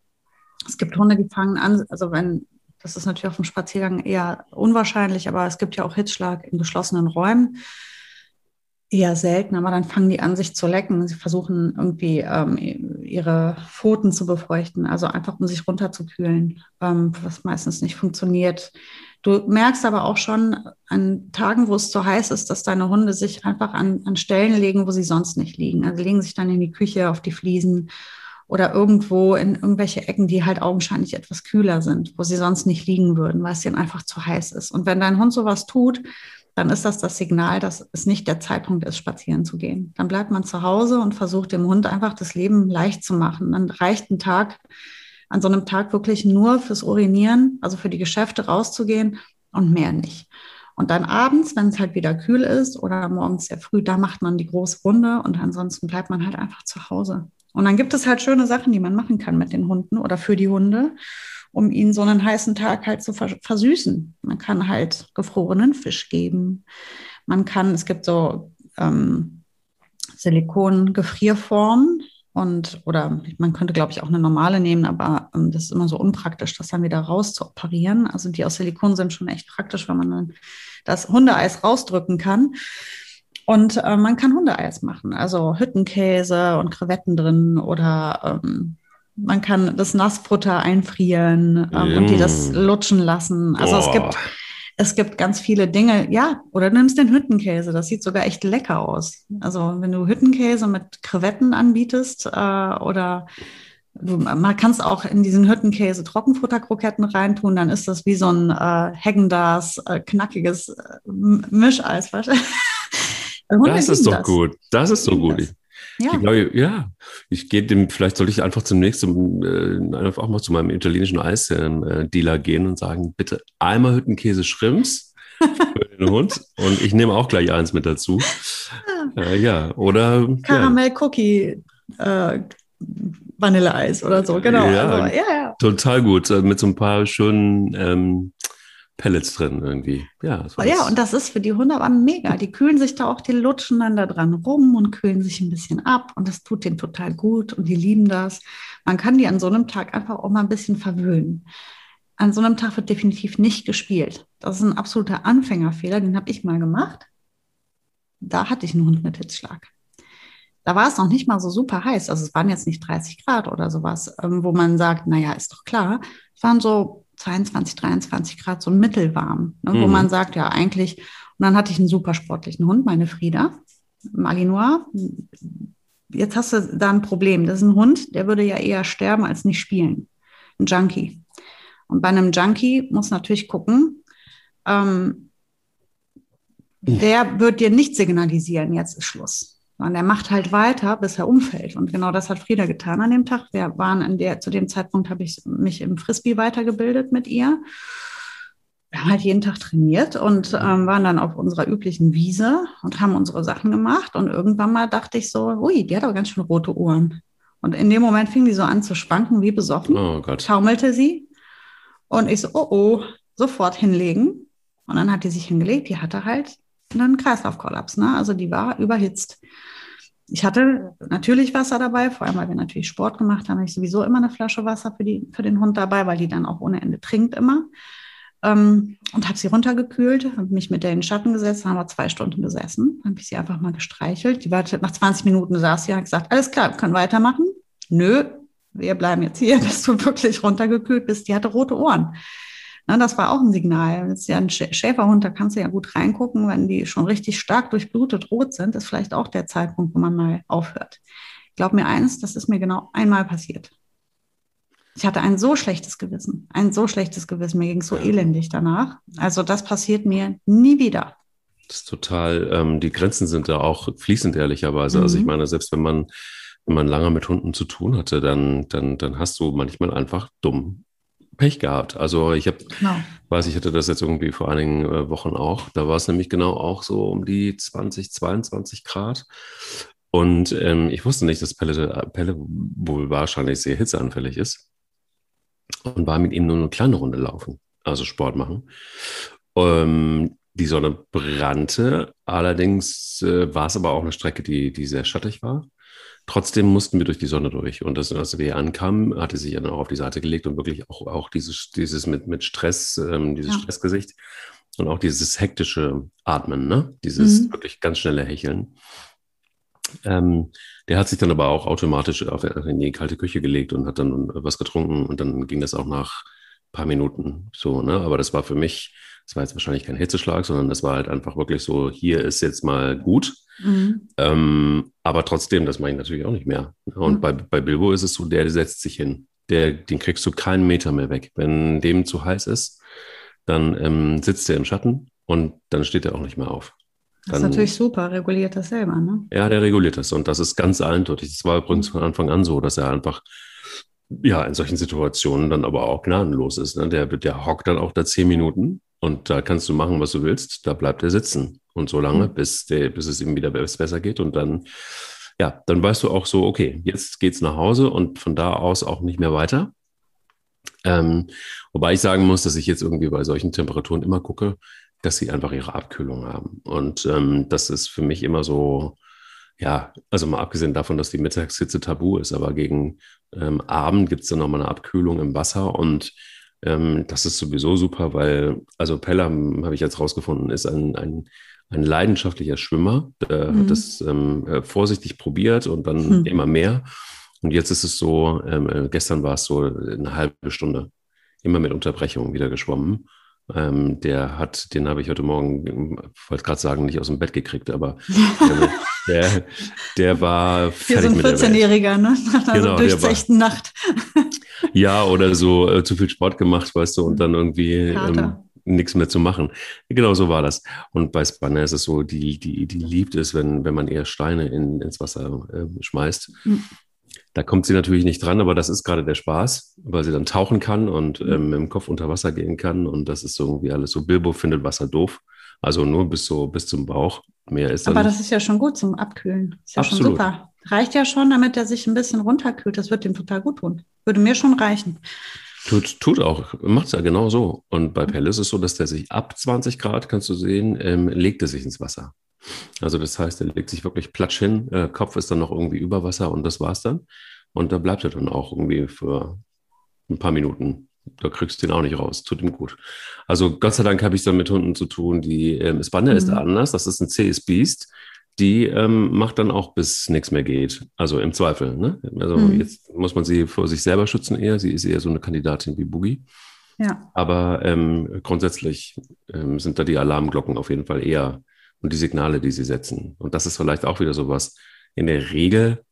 es gibt Hunde, die fangen an, also wenn das ist natürlich auf dem Spaziergang eher unwahrscheinlich, aber es gibt ja auch Hitzschlag in geschlossenen Räumen. Eher selten, aber dann fangen die an, sich zu lecken. Sie versuchen irgendwie ähm, ihre Pfoten zu befeuchten, also einfach um sich runterzukühlen, ähm, was meistens nicht funktioniert. Du merkst aber auch schon an Tagen, wo es zu heiß ist, dass deine Hunde sich einfach an, an Stellen legen, wo sie sonst nicht liegen. Also legen sich dann in die Küche, auf die Fliesen oder irgendwo in irgendwelche Ecken, die halt augenscheinlich etwas kühler sind, wo sie sonst nicht liegen würden, weil es ihnen einfach zu heiß ist. Und wenn dein Hund sowas tut, dann ist das das Signal, dass es nicht der Zeitpunkt ist, spazieren zu gehen. Dann bleibt man zu Hause und versucht dem Hund einfach das Leben leicht zu machen. Dann reicht ein Tag, an so einem Tag wirklich nur fürs Urinieren, also für die Geschäfte rauszugehen und mehr nicht. Und dann abends, wenn es halt wieder kühl ist oder morgens sehr früh, da macht man die große Runde und ansonsten bleibt man halt einfach zu Hause. Und dann gibt es halt schöne Sachen, die man machen kann mit den Hunden oder für die Hunde, um ihnen so einen heißen Tag halt zu versüßen. Man kann halt gefrorenen Fisch geben. Man kann, es gibt so ähm, Silikon-Gefrierformen und oder man könnte, glaube ich, auch eine normale nehmen, aber ähm, das ist immer so unpraktisch, das dann wieder raus zu operieren. Also die aus Silikon sind schon echt praktisch, wenn man dann das Hundeeis rausdrücken kann. Und äh, man kann Hundeeis machen, also Hüttenkäse und Krevetten drin oder ähm, man kann das Nassfutter einfrieren ähm, mm. und die das lutschen lassen. Also oh. es gibt es gibt ganz viele Dinge, ja, oder du nimmst den Hüttenkäse, das sieht sogar echt lecker aus. Also wenn du Hüttenkäse mit Krevetten anbietest äh, oder du, man kannst auch in diesen Hüttenkäse Trockenfutterkroketten reintun, dann ist das wie so ein äh, Heggendas, äh, knackiges äh, Mischeis. [laughs] das ist doch das. gut. Das ist so gut. Ich, ja. Ich glaube, ja, ich gehe dem, vielleicht sollte ich einfach zum nächsten, äh, einfach mal zu meinem italienischen Eisdealer gehen und sagen, bitte einmal Hüttenkäse Schrimps für den Hund und ich nehme auch gleich eins mit dazu. Äh, ja, oder Karamell Cookie äh, Vanilleeis oder so, genau. Ja, also, ja, ja. Total gut, äh, mit so ein paar schönen ähm, Pellets drin irgendwie. Ja, oh ja, und das ist für die Hunde aber mega. Die kühlen sich da auch, die lutschen dann da dran rum und kühlen sich ein bisschen ab und das tut denen total gut und die lieben das. Man kann die an so einem Tag einfach auch mal ein bisschen verwöhnen. An so einem Tag wird definitiv nicht gespielt. Das ist ein absoluter Anfängerfehler, den habe ich mal gemacht. Da hatte ich einen Hund mit Hitzschlag. Da war es noch nicht mal so super heiß. Also es waren jetzt nicht 30 Grad oder sowas, ähm, wo man sagt, naja, ist doch klar. Es waren so 22, 23 Grad, so mittelwarm, ne, mhm. wo man sagt, ja, eigentlich. Und dann hatte ich einen super sportlichen Hund, meine Frieda, Malinois. Jetzt hast du da ein Problem. Das ist ein Hund, der würde ja eher sterben als nicht spielen. Ein Junkie. Und bei einem Junkie muss natürlich gucken, ähm, der wird dir nicht signalisieren, jetzt ist Schluss. Und er macht halt weiter, bis er umfällt. Und genau das hat Frieda getan an dem Tag. Wir waren an der, zu dem Zeitpunkt habe ich mich im Frisbee weitergebildet mit ihr. Wir haben halt jeden Tag trainiert und ähm, waren dann auf unserer üblichen Wiese und haben unsere Sachen gemacht. Und irgendwann mal dachte ich so, ui, die hat aber ganz schön rote Ohren. Und in dem Moment fing die so an zu schwanken, wie besoffen. Oh Gott. Taumelte sie. Und ich so, oh oh, sofort hinlegen. Und dann hat die sich hingelegt. Die hatte halt einen Kreislaufkollaps. Ne? Also die war überhitzt. Ich hatte natürlich Wasser dabei, vor allem weil wir natürlich Sport gemacht haben. Ich sowieso immer eine Flasche Wasser für, die, für den Hund dabei, weil die dann auch ohne Ende trinkt immer. Ähm, und habe sie runtergekühlt, habe mich mit der in den Schatten gesetzt, haben wir zwei Stunden gesessen, habe ich sie einfach mal gestreichelt. Die war nach 20 Minuten saß sie, hat gesagt, alles klar, wir können weitermachen. Nö, wir bleiben jetzt hier, [laughs] bis du wirklich runtergekühlt bist. Die hatte rote Ohren. Na, das war auch ein Signal. Das ist ja ein Schäferhund, da kannst du ja gut reingucken, wenn die schon richtig stark durchblutet rot sind, ist vielleicht auch der Zeitpunkt, wo man mal aufhört. Glaub mir eins, das ist mir genau einmal passiert. Ich hatte ein so schlechtes Gewissen, ein so schlechtes Gewissen, mir ging so elendig danach. Also das passiert mir nie wieder. Das ist total, ähm, die Grenzen sind da auch fließend, ehrlicherweise. Mhm. Also ich mhm. meine, selbst wenn man, wenn man lange mit Hunden zu tun hatte, dann, dann, dann hast du manchmal einfach dumm Pech gehabt. Also ich habe, genau. weiß ich hatte das jetzt irgendwie vor einigen äh, Wochen auch. Da war es nämlich genau auch so um die 20, 22 Grad. Und ähm, ich wusste nicht, dass Pelle, Pelle wohl wahrscheinlich sehr hitzeanfällig ist. Und war mit ihm nur eine kleine Runde laufen, also Sport machen. Ähm, die Sonne brannte, allerdings äh, war es aber auch eine Strecke, die, die sehr schattig war. Trotzdem mussten wir durch die Sonne durch. Und das, als wir hier ankamen, hatte sich dann auch auf die Seite gelegt und wirklich auch, auch dieses, dieses mit, mit Stress, ähm, dieses ja. Stressgesicht und auch dieses hektische Atmen, ne? dieses mhm. wirklich ganz schnelle Hecheln. Ähm, der hat sich dann aber auch automatisch auf, in die kalte Küche gelegt und hat dann was getrunken und dann ging das auch nach ein paar Minuten so. Ne? Aber das war für mich, das war jetzt wahrscheinlich kein Hitzeschlag, sondern das war halt einfach wirklich so, hier ist jetzt mal gut. Mhm. Ähm, aber trotzdem, das mache ich natürlich auch nicht mehr. Und mhm. bei, bei Bilbo ist es so, der setzt sich hin. Der, den kriegst du keinen Meter mehr weg. Wenn dem zu heiß ist, dann ähm, sitzt er im Schatten und dann steht er auch nicht mehr auf. Das ist natürlich super, reguliert das selber, ne? Ja, der reguliert das und das ist ganz eindeutig. Das war übrigens von Anfang an so, dass er einfach ja in solchen Situationen dann aber auch gnadenlos ist. Ne? Der, der hockt dann auch da zehn Minuten und da kannst du machen, was du willst. Da bleibt er sitzen. Und so lange, mhm. bis, der, bis es ihm wieder besser geht. Und dann, ja, dann weißt du auch so, okay, jetzt geht's nach Hause und von da aus auch nicht mehr weiter. Ähm, wobei ich sagen muss, dass ich jetzt irgendwie bei solchen Temperaturen immer gucke, dass sie einfach ihre Abkühlung haben. Und ähm, das ist für mich immer so, ja, also mal abgesehen davon, dass die Mittagshitze tabu ist, aber gegen ähm, Abend gibt es dann nochmal eine Abkühlung im Wasser und ähm, das ist sowieso super, weil, also Pelham, habe ich jetzt rausgefunden, ist ein, ein, ein leidenschaftlicher Schwimmer. Der mhm. hat das ähm, äh, vorsichtig probiert und dann mhm. immer mehr. Und jetzt ist es so, ähm, äh, gestern war es so eine halbe Stunde, immer mit Unterbrechung wieder geschwommen. Ähm, der hat, den habe ich heute Morgen, wollte gerade sagen, nicht aus dem Bett gekriegt, aber [laughs] der, der war fertig Hier so ein 14-Jähriger, ne? Nach [laughs] einer genau, durchzechten Nacht. [laughs] ja, oder so äh, zu viel Sport gemacht, weißt du, und dann irgendwie ähm, nichts mehr zu machen. Genau so war das. Und bei Spanner ist es so, die, die, die liebt es, wenn, wenn man eher Steine in, ins Wasser äh, schmeißt. Mhm. Da kommt sie natürlich nicht dran, aber das ist gerade der Spaß, weil sie dann tauchen kann und mhm. ähm, im Kopf unter Wasser gehen kann. Und das ist so irgendwie alles so. Bilbo findet Wasser doof. Also nur bis so bis zum Bauch. Mehr ist Aber das ist ja schon gut zum Abkühlen. Ist ja Absolut. schon super. Reicht ja schon, damit er sich ein bisschen runterkühlt. Das wird ihm total gut tun. Würde mir schon reichen. Tut, tut auch, macht es ja genau so. Und bei Pelle ist es so, dass der sich ab 20 Grad, kannst du sehen, ähm, legt er sich ins Wasser. Also das heißt, er legt sich wirklich platsch hin, äh, Kopf ist dann noch irgendwie über Wasser und das war's dann. Und da bleibt er dann auch irgendwie für ein paar Minuten. Da kriegst du den auch nicht raus. Tut ihm gut. Also Gott sei Dank habe ich dann mit Hunden zu tun, die ähm, Spanner mhm. ist da anders. Das ist ein CS Beast. die ähm, macht dann auch, bis nichts mehr geht. Also im Zweifel. Ne? Also mhm. jetzt muss man sie vor sich selber schützen eher. Sie ist eher so eine Kandidatin wie Boogie. Ja. Aber ähm, grundsätzlich ähm, sind da die Alarmglocken auf jeden Fall eher und die Signale, die sie setzen. Und das ist vielleicht auch wieder sowas. In der Regel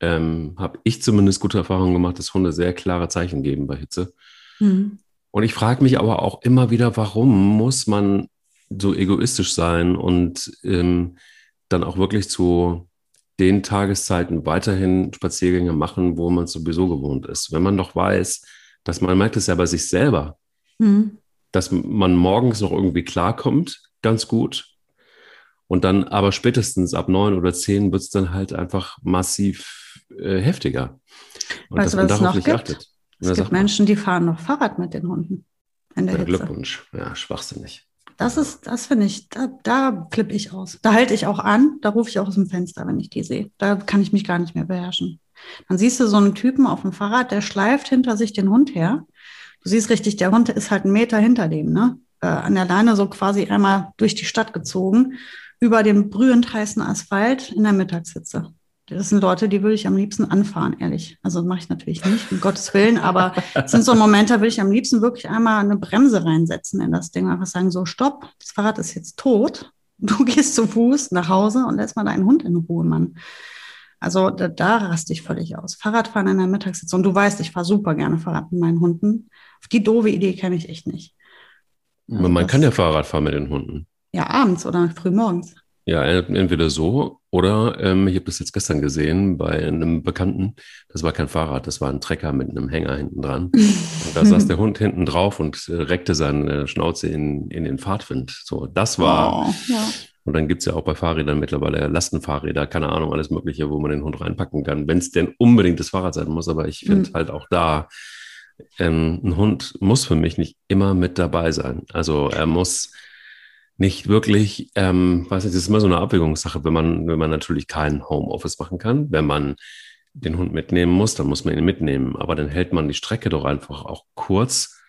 ähm, habe ich zumindest gute Erfahrungen gemacht, dass Hunde sehr klare Zeichen geben bei Hitze. Mhm. Und ich frage mich aber auch immer wieder, warum muss man so egoistisch sein und ähm, dann auch wirklich zu den Tageszeiten weiterhin Spaziergänge machen, wo man sowieso gewohnt ist. Wenn man doch weiß, dass man merkt es ja bei sich selber, mhm. dass man morgens noch irgendwie klarkommt, ganz gut. Und dann aber spätestens ab neun oder zehn wird es dann halt einfach massiv äh, heftiger. Und weißt dass man darauf nicht gibt? achtet. Es gibt Menschen, die fahren noch Fahrrad mit den Hunden. In der Glückwunsch. Ja, schwachsinnig. Das ist, das finde ich, da, da flippe ich aus. Da halte ich auch an, da rufe ich auch aus dem Fenster, wenn ich die sehe. Da kann ich mich gar nicht mehr beherrschen. Dann siehst du so einen Typen auf dem Fahrrad, der schleift hinter sich den Hund her. Du siehst richtig, der Hund ist halt einen Meter hinter dem, ne? Äh, an der Leine so quasi einmal durch die Stadt gezogen, über dem brühend heißen Asphalt in der Mittagshitze. Das sind Leute, die würde ich am liebsten anfahren, ehrlich. Also mache ich natürlich nicht, um Gottes Willen, aber es sind so Momente, da würde ich am liebsten wirklich einmal eine Bremse reinsetzen in das Ding. Einfach sagen, so, stopp, das Fahrrad ist jetzt tot. Du [laughs] gehst zu Fuß nach Hause und lässt mal deinen Hund in Ruhe, Mann. Also da, da raste ich völlig aus. Fahrradfahren in der Mittagssitze. Und du weißt, ich fahre super gerne Fahrrad mit meinen Hunden. Auf die doofe Idee kenne ich echt nicht. Also man kann ja Fahrrad fahren mit den Hunden. Ja, abends oder früh morgens. Ja, entweder so oder ähm, ich habe das jetzt gestern gesehen bei einem Bekannten. Das war kein Fahrrad, das war ein Trecker mit einem Hänger hinten dran. Und da saß [laughs] der Hund hinten drauf und äh, reckte seine Schnauze in, in den Fahrtwind. So, das war. Oh, ja. Und dann gibt es ja auch bei Fahrrädern mittlerweile Lastenfahrräder, keine Ahnung, alles Mögliche, wo man den Hund reinpacken kann, wenn es denn unbedingt das Fahrrad sein muss. Aber ich finde mhm. halt auch da, ähm, ein Hund muss für mich nicht immer mit dabei sein. Also er muss nicht wirklich, ähm, weiß nicht, das ist immer so eine Abwägungssache, wenn man, wenn man natürlich kein Homeoffice machen kann. Wenn man den Hund mitnehmen muss, dann muss man ihn mitnehmen. Aber dann hält man die Strecke doch einfach auch kurz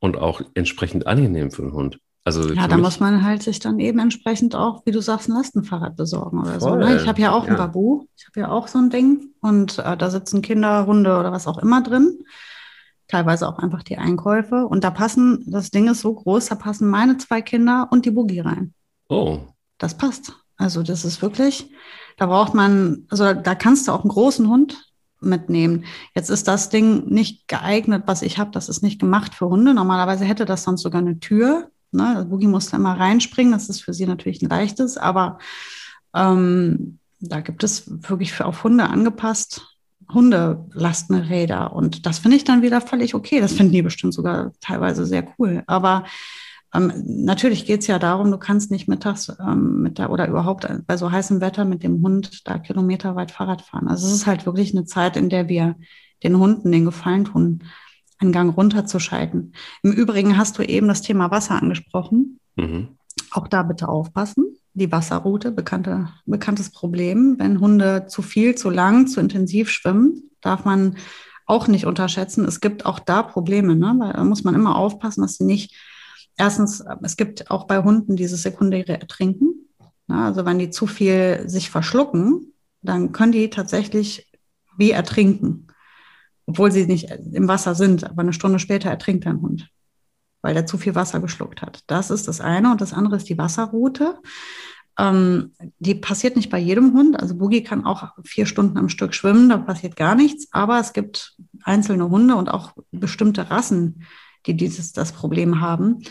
und auch entsprechend angenehm für den Hund. Also ja, da muss man halt sich dann eben entsprechend auch, wie du sagst, ein Lastenfahrrad besorgen oder Voll. so. Ne? Ich habe ja auch ja. ein Babu, ich habe ja auch so ein Ding und äh, da sitzen Kinder, Hunde oder was auch immer drin teilweise auch einfach die Einkäufe. Und da passen, das Ding ist so groß, da passen meine zwei Kinder und die Boogie rein. Oh. Das passt. Also das ist wirklich, da braucht man, also da kannst du auch einen großen Hund mitnehmen. Jetzt ist das Ding nicht geeignet, was ich habe. Das ist nicht gemacht für Hunde. Normalerweise hätte das sonst sogar eine Tür. Ne? Das Boogie muss da immer reinspringen. Das ist für sie natürlich ein leichtes, aber ähm, da gibt es wirklich für auf Hunde angepasst Hundelastenräder. Und das finde ich dann wieder völlig okay. Das finden die bestimmt sogar teilweise sehr cool. Aber ähm, natürlich geht es ja darum, du kannst nicht mittags ähm, mit der oder überhaupt bei so heißem Wetter mit dem Hund da kilometerweit Fahrrad fahren. Also es ist halt wirklich eine Zeit, in der wir den Hunden den Gefallen tun, einen Gang runterzuschalten. Im Übrigen hast du eben das Thema Wasser angesprochen. Mhm. Auch da bitte aufpassen die Wasserroute, bekannte, bekanntes Problem. Wenn Hunde zu viel, zu lang, zu intensiv schwimmen, darf man auch nicht unterschätzen. Es gibt auch da Probleme, ne? da muss man immer aufpassen, dass sie nicht, erstens, es gibt auch bei Hunden dieses sekundäre Ertrinken. Ne? Also wenn die zu viel sich verschlucken, dann können die tatsächlich wie ertrinken, obwohl sie nicht im Wasser sind, aber eine Stunde später ertrinkt ein Hund weil er zu viel Wasser geschluckt hat. Das ist das eine. Und das andere ist die Wasserroute. Ähm, die passiert nicht bei jedem Hund. Also Boogie kann auch vier Stunden am Stück schwimmen, da passiert gar nichts. Aber es gibt einzelne Hunde und auch bestimmte Rassen, die dieses, das Problem haben.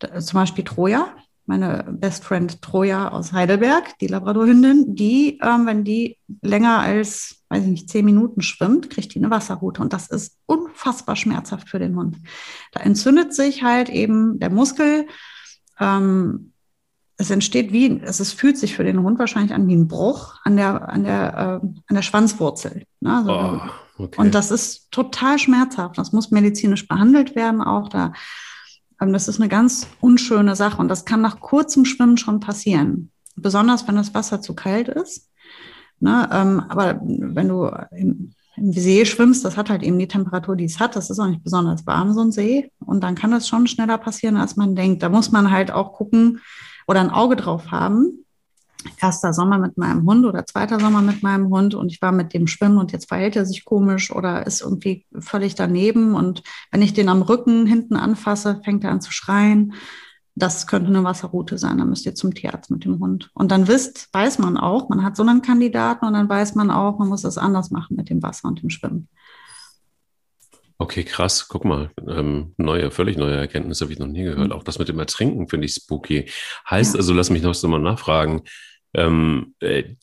Da, zum Beispiel Troja, meine Best Friend Troja aus Heidelberg, die Labradorhündin, die, ähm, wenn die länger als, weiß ich nicht, zehn Minuten schwimmt, kriegt die eine Wasserroute. Und das ist unfassbar schmerzhaft für den Hund. Da entzündet sich halt eben der Muskel. Ähm, es entsteht wie, es ist, fühlt sich für den Hund wahrscheinlich an wie ein Bruch an der, an der, äh, an der Schwanzwurzel. Ne? Also, oh, okay. Und das ist total schmerzhaft. Das muss medizinisch behandelt werden auch. Da ähm, das ist eine ganz unschöne Sache und das kann nach kurzem Schwimmen schon passieren. Besonders wenn das Wasser zu kalt ist. Ne, ähm, aber wenn du im, im, See schwimmst, das hat halt eben die Temperatur, die es hat. Das ist auch nicht besonders warm, so ein See. Und dann kann das schon schneller passieren, als man denkt. Da muss man halt auch gucken oder ein Auge drauf haben. erster Sommer mit meinem Hund oder zweiter Sommer mit meinem Hund und ich war mit dem Schwimmen und jetzt verhält er sich komisch oder ist irgendwie völlig daneben und wenn ich den am Rücken hinten anfasse, fängt er an zu schreien. Das könnte eine Wasserroute sein, dann müsst ihr zum Tierarzt mit dem Hund. Und dann wisst, weiß man auch, man hat so einen Kandidaten und dann weiß man auch, man muss es anders machen mit dem Wasser und dem Schwimmen. Okay, krass. Guck mal, ähm, neue, völlig neue Erkenntnisse habe ich noch nie gehört. Mhm. Auch das mit dem Ertrinken finde ich spooky. Heißt ja. also, lass mich noch so mal nachfragen. Ähm, äh,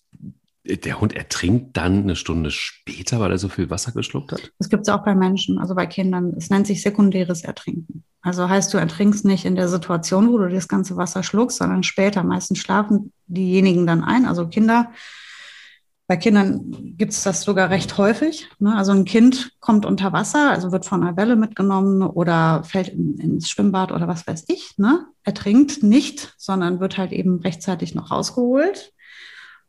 der Hund ertrinkt dann eine Stunde später, weil er so viel Wasser geschluckt hat? Das gibt es auch bei Menschen, also bei Kindern. Es nennt sich sekundäres Ertrinken. Also heißt, du ertrinkst nicht in der Situation, wo du das ganze Wasser schluckst, sondern später. Meistens schlafen diejenigen dann ein, also Kinder bei Kindern gibt es das sogar recht häufig. Ne? Also ein Kind kommt unter Wasser, also wird von einer Welle mitgenommen oder fällt in, ins Schwimmbad oder was weiß ich. Ne? Ertrinkt nicht, sondern wird halt eben rechtzeitig noch rausgeholt.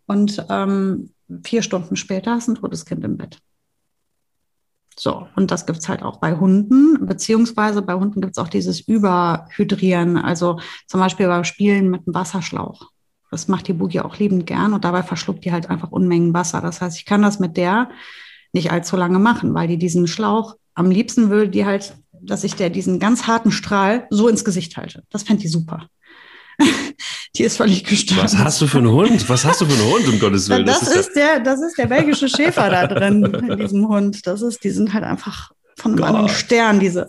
Und ähm, vier Stunden später ist ein totes Kind im Bett. So, und das gibt es halt auch bei Hunden, beziehungsweise bei Hunden gibt es auch dieses Überhydrieren, also zum Beispiel beim Spielen mit einem Wasserschlauch. Das macht die Boogie auch liebend gern und dabei verschluckt die halt einfach Unmengen Wasser. Das heißt, ich kann das mit der nicht allzu lange machen, weil die diesen Schlauch am liebsten will, die halt, dass ich der diesen ganz harten Strahl so ins Gesicht halte. Das fände die super. [laughs] die ist völlig gestört. Was hast du für einen Hund? Was hast du für einen Hund, um Gottes Willen? Das, das ist, ist der, das ist der belgische Schäfer da drin, in diesem Hund. Das ist, die sind halt einfach von einem anderen Stern, diese.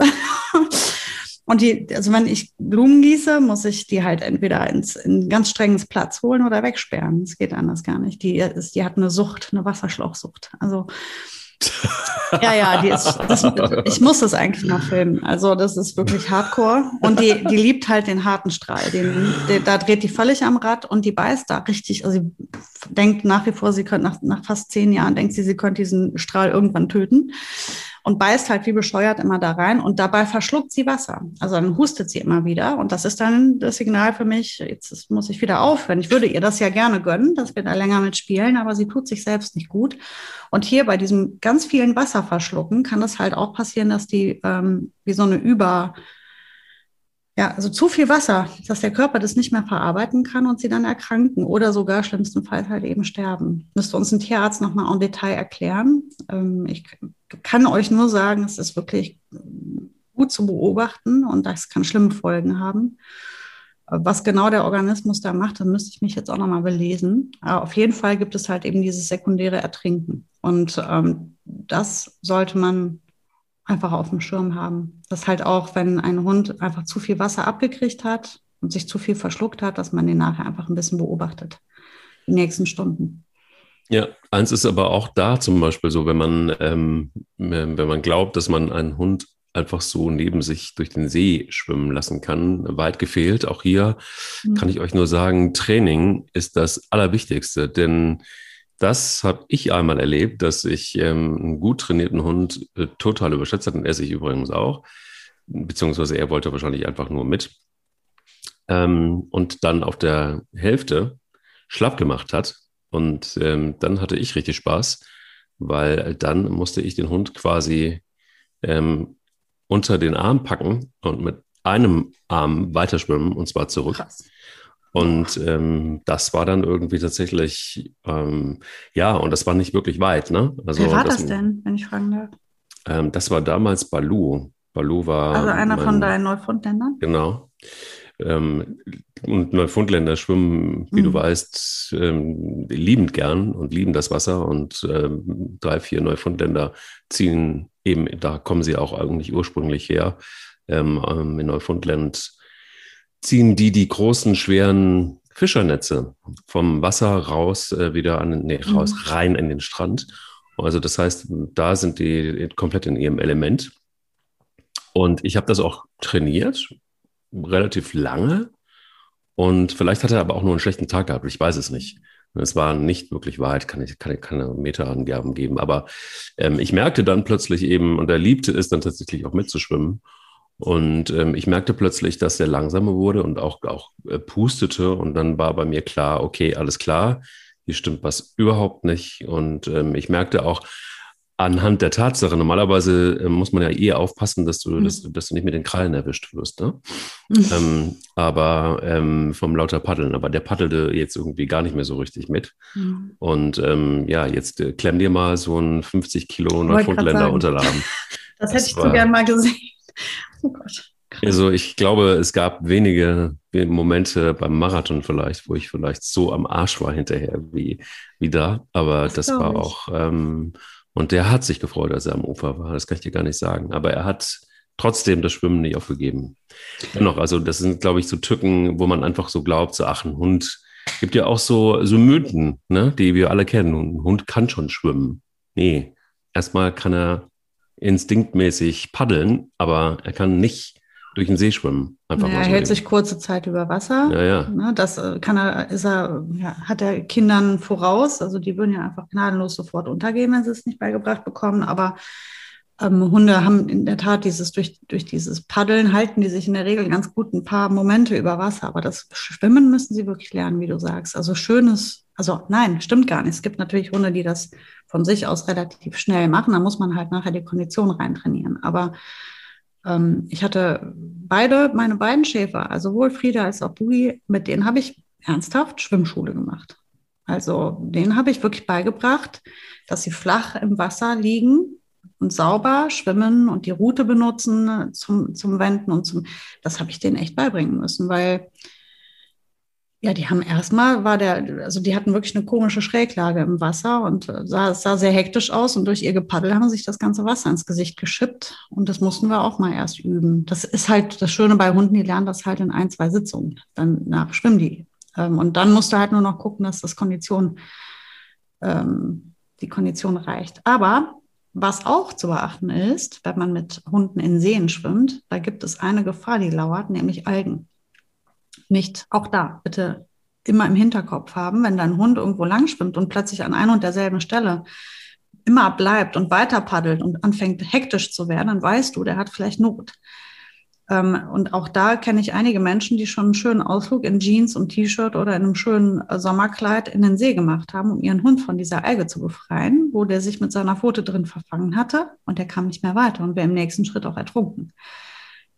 Und die, also wenn ich Blumen gieße, muss ich die halt entweder ins, in ganz strenges Platz holen oder wegsperren. Das geht anders gar nicht. Die, ist, die hat eine Sucht, eine Wasserschlauchsucht. Also ja, ja, die ist, das, ich muss das eigentlich mal filmen. Also das ist wirklich Hardcore. Und die, die liebt halt den harten Strahl. Den, den, da dreht die völlig am Rad und die beißt da richtig. Also sie denkt nach wie vor, sie könnte nach, nach fast zehn Jahren, denkt sie, sie könnte diesen Strahl irgendwann töten und beißt halt wie bescheuert immer da rein und dabei verschluckt sie Wasser. Also dann hustet sie immer wieder und das ist dann das Signal für mich, jetzt muss ich wieder aufhören. Ich würde ihr das ja gerne gönnen, dass wir da länger mit spielen, aber sie tut sich selbst nicht gut. Und hier bei diesem ganz vielen Wasserverschlucken kann es halt auch passieren, dass die ähm, wie so eine Über ja, also zu viel Wasser, dass der Körper das nicht mehr verarbeiten kann und sie dann erkranken oder sogar schlimmstenfalls halt eben sterben. Müsste uns ein Tierarzt nochmal en Detail erklären. Ähm, ich kann euch nur sagen, es ist wirklich gut zu beobachten und das kann schlimme Folgen haben. Was genau der Organismus da macht, da müsste ich mich jetzt auch nochmal belesen. Aber auf jeden Fall gibt es halt eben dieses sekundäre Ertrinken. Und ähm, das sollte man einfach auf dem Schirm haben. Das halt auch, wenn ein Hund einfach zu viel Wasser abgekriegt hat und sich zu viel verschluckt hat, dass man den nachher einfach ein bisschen beobachtet, die nächsten Stunden. Ja, eins ist aber auch da zum Beispiel so, wenn man, ähm, wenn man glaubt, dass man einen Hund einfach so neben sich durch den See schwimmen lassen kann, weit gefehlt. Auch hier mhm. kann ich euch nur sagen, Training ist das Allerwichtigste, denn das habe ich einmal erlebt, dass ich ähm, einen gut trainierten Hund äh, total überschätzt hat und er sich übrigens auch, beziehungsweise er wollte wahrscheinlich einfach nur mit ähm, und dann auf der Hälfte schlapp gemacht hat und ähm, dann hatte ich richtig Spaß, weil dann musste ich den Hund quasi ähm, unter den Arm packen und mit einem Arm weiterschwimmen und zwar zurück. Krass. Und ähm, das war dann irgendwie tatsächlich, ähm, ja, und das war nicht wirklich weit. Ne? Also, Wer war das, das denn, wenn ich fragen darf? Ähm, das war damals Balu. Balu war. Also einer mein, von deinen Neufundländern? Genau. Ähm, und Neufundländer schwimmen, wie mhm. du weißt, ähm, liebend gern und lieben das Wasser. Und ähm, drei, vier Neufundländer ziehen eben, da kommen sie auch eigentlich ursprünglich her. Ähm, ähm, in Neufundland ziehen die die großen, schweren Fischernetze vom Wasser raus, äh, wieder an, nee, mhm. raus, rein in den Strand. Also das heißt, da sind die komplett in ihrem Element. Und ich habe das auch trainiert, relativ lange. Und vielleicht hat er aber auch nur einen schlechten Tag gehabt. Ich weiß es nicht. Es war nicht wirklich Wahrheit, kann ich kann, keine Meterangaben geben. Aber ähm, ich merkte dann plötzlich eben, und er liebte es dann tatsächlich auch mitzuschwimmen. Und ähm, ich merkte plötzlich, dass er langsamer wurde und auch, auch äh, pustete. Und dann war bei mir klar, okay, alles klar, hier stimmt was überhaupt nicht. Und ähm, ich merkte auch, anhand der Tatsache, normalerweise äh, muss man ja eher aufpassen, dass du, mhm. dass, dass, du nicht mit den Krallen erwischt wirst. Ne? Mhm. Ähm, aber ähm, vom lauter Paddeln. Aber der paddelte jetzt irgendwie gar nicht mehr so richtig mit. Mhm. Und ähm, ja, jetzt äh, klemm dir mal so ein 50 Kilo Neufundländer Unterlagen. [laughs] Das, das hätte ich war, so gern mal gesehen. [laughs] Oh Gott. Also ich glaube, es gab wenige Momente beim Marathon vielleicht, wo ich vielleicht so am Arsch war hinterher wie, wie da. Aber das, das war auch, ähm, und der hat sich gefreut, als er am Ufer war. Das kann ich dir gar nicht sagen. Aber er hat trotzdem das Schwimmen nicht aufgegeben. Dennoch, also das sind, glaube ich, so Tücken, wo man einfach so glaubt, so ach, ein Hund, gibt ja auch so, so Mythen, ne, die wir alle kennen. ein Hund kann schon schwimmen. Nee, erstmal kann er instinktmäßig paddeln, aber er kann nicht durch den See schwimmen. Einfach ja, er hält sich kurze Zeit über Wasser. Ja, ja. Ne, das äh, kann er, ist er, ja, hat er Kindern voraus. Also die würden ja einfach gnadenlos sofort untergehen, wenn sie es nicht beigebracht bekommen. Aber ähm, Hunde haben in der Tat dieses, durch, durch dieses Paddeln halten die sich in der Regel ganz gut ein paar Momente über Wasser. Aber das Schwimmen müssen sie wirklich lernen, wie du sagst. Also schönes, also nein, stimmt gar nicht. Es gibt natürlich Hunde, die das von sich aus relativ schnell machen. Da muss man halt nachher die Kondition reintrainieren. Aber ähm, ich hatte beide, meine beiden Schäfer, also sowohl Frieda als auch Bui, mit denen habe ich ernsthaft Schwimmschule gemacht. Also denen habe ich wirklich beigebracht, dass sie flach im Wasser liegen und sauber schwimmen und die Route benutzen zum, zum Wenden und zum, das habe ich denen echt beibringen müssen, weil ja, die haben erstmal, war der, also die hatten wirklich eine komische Schräglage im Wasser und äh, sah, sah sehr hektisch aus und durch ihr Gepaddel haben sich das ganze Wasser ins Gesicht geschippt und das mussten wir auch mal erst üben. Das ist halt das Schöne bei Hunden, die lernen das halt in ein, zwei Sitzungen. Danach schwimmen die. Ähm, und dann musst du halt nur noch gucken, dass das Kondition, ähm, die Kondition reicht. Aber was auch zu beachten ist, wenn man mit Hunden in Seen schwimmt, da gibt es eine Gefahr, die lauert, nämlich Algen nicht. Auch da bitte immer im Hinterkopf haben, wenn dein Hund irgendwo lang schwimmt und plötzlich an einer und derselben Stelle immer bleibt und weiter paddelt und anfängt hektisch zu werden, dann weißt du, der hat vielleicht Not. Ähm, und auch da kenne ich einige Menschen, die schon einen schönen Ausflug in Jeans und T-Shirt oder in einem schönen äh, Sommerkleid in den See gemacht haben, um ihren Hund von dieser Alge zu befreien, wo der sich mit seiner Pfote drin verfangen hatte und der kam nicht mehr weiter und wäre im nächsten Schritt auch ertrunken.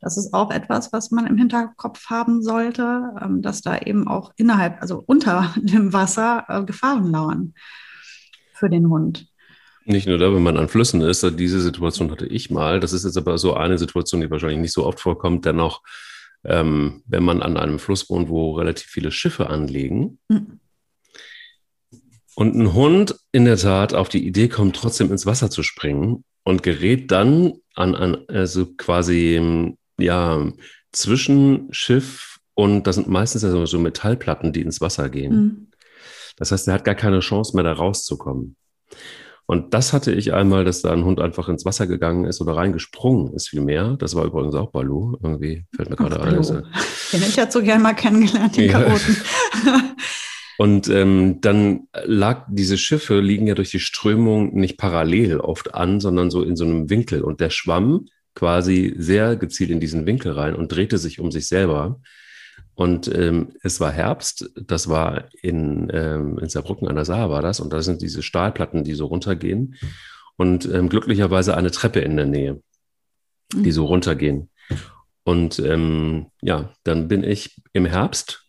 Das ist auch etwas, was man im Hinterkopf haben sollte, ähm, dass da eben auch innerhalb, also unter [laughs] dem Wasser äh, Gefahren lauern für den Hund. Nicht nur da, wenn man an Flüssen ist, diese Situation hatte ich mal. Das ist jetzt aber so eine Situation, die wahrscheinlich nicht so oft vorkommt. Dennoch, ähm, wenn man an einem Fluss wohnt, wo relativ viele Schiffe anlegen mhm. und ein Hund in der Tat auf die Idee kommt, trotzdem ins Wasser zu springen und gerät dann an, an also quasi ja, zwischen Schiff und das sind meistens ja so Metallplatten, die ins Wasser gehen. Mhm. Das heißt, er hat gar keine Chance mehr, da rauszukommen. Und das hatte ich einmal, dass da ein Hund einfach ins Wasser gegangen ist oder reingesprungen ist vielmehr. Das war übrigens auch Balu. Irgendwie fällt mir gerade ein. Den hätte ich ja so gern mal kennengelernt, den ja. Chaoten. [laughs] Und ähm, dann lag diese Schiffe liegen ja durch die Strömung nicht parallel oft an, sondern so in so einem Winkel. Und der Schwamm quasi sehr gezielt in diesen Winkel rein und drehte sich um sich selber. Und ähm, es war Herbst, das war in, ähm, in Saarbrücken an der Saar war das, und da sind diese Stahlplatten, die so runtergehen. Und ähm, glücklicherweise eine Treppe in der Nähe, die so runtergehen. Und ähm, ja, dann bin ich im Herbst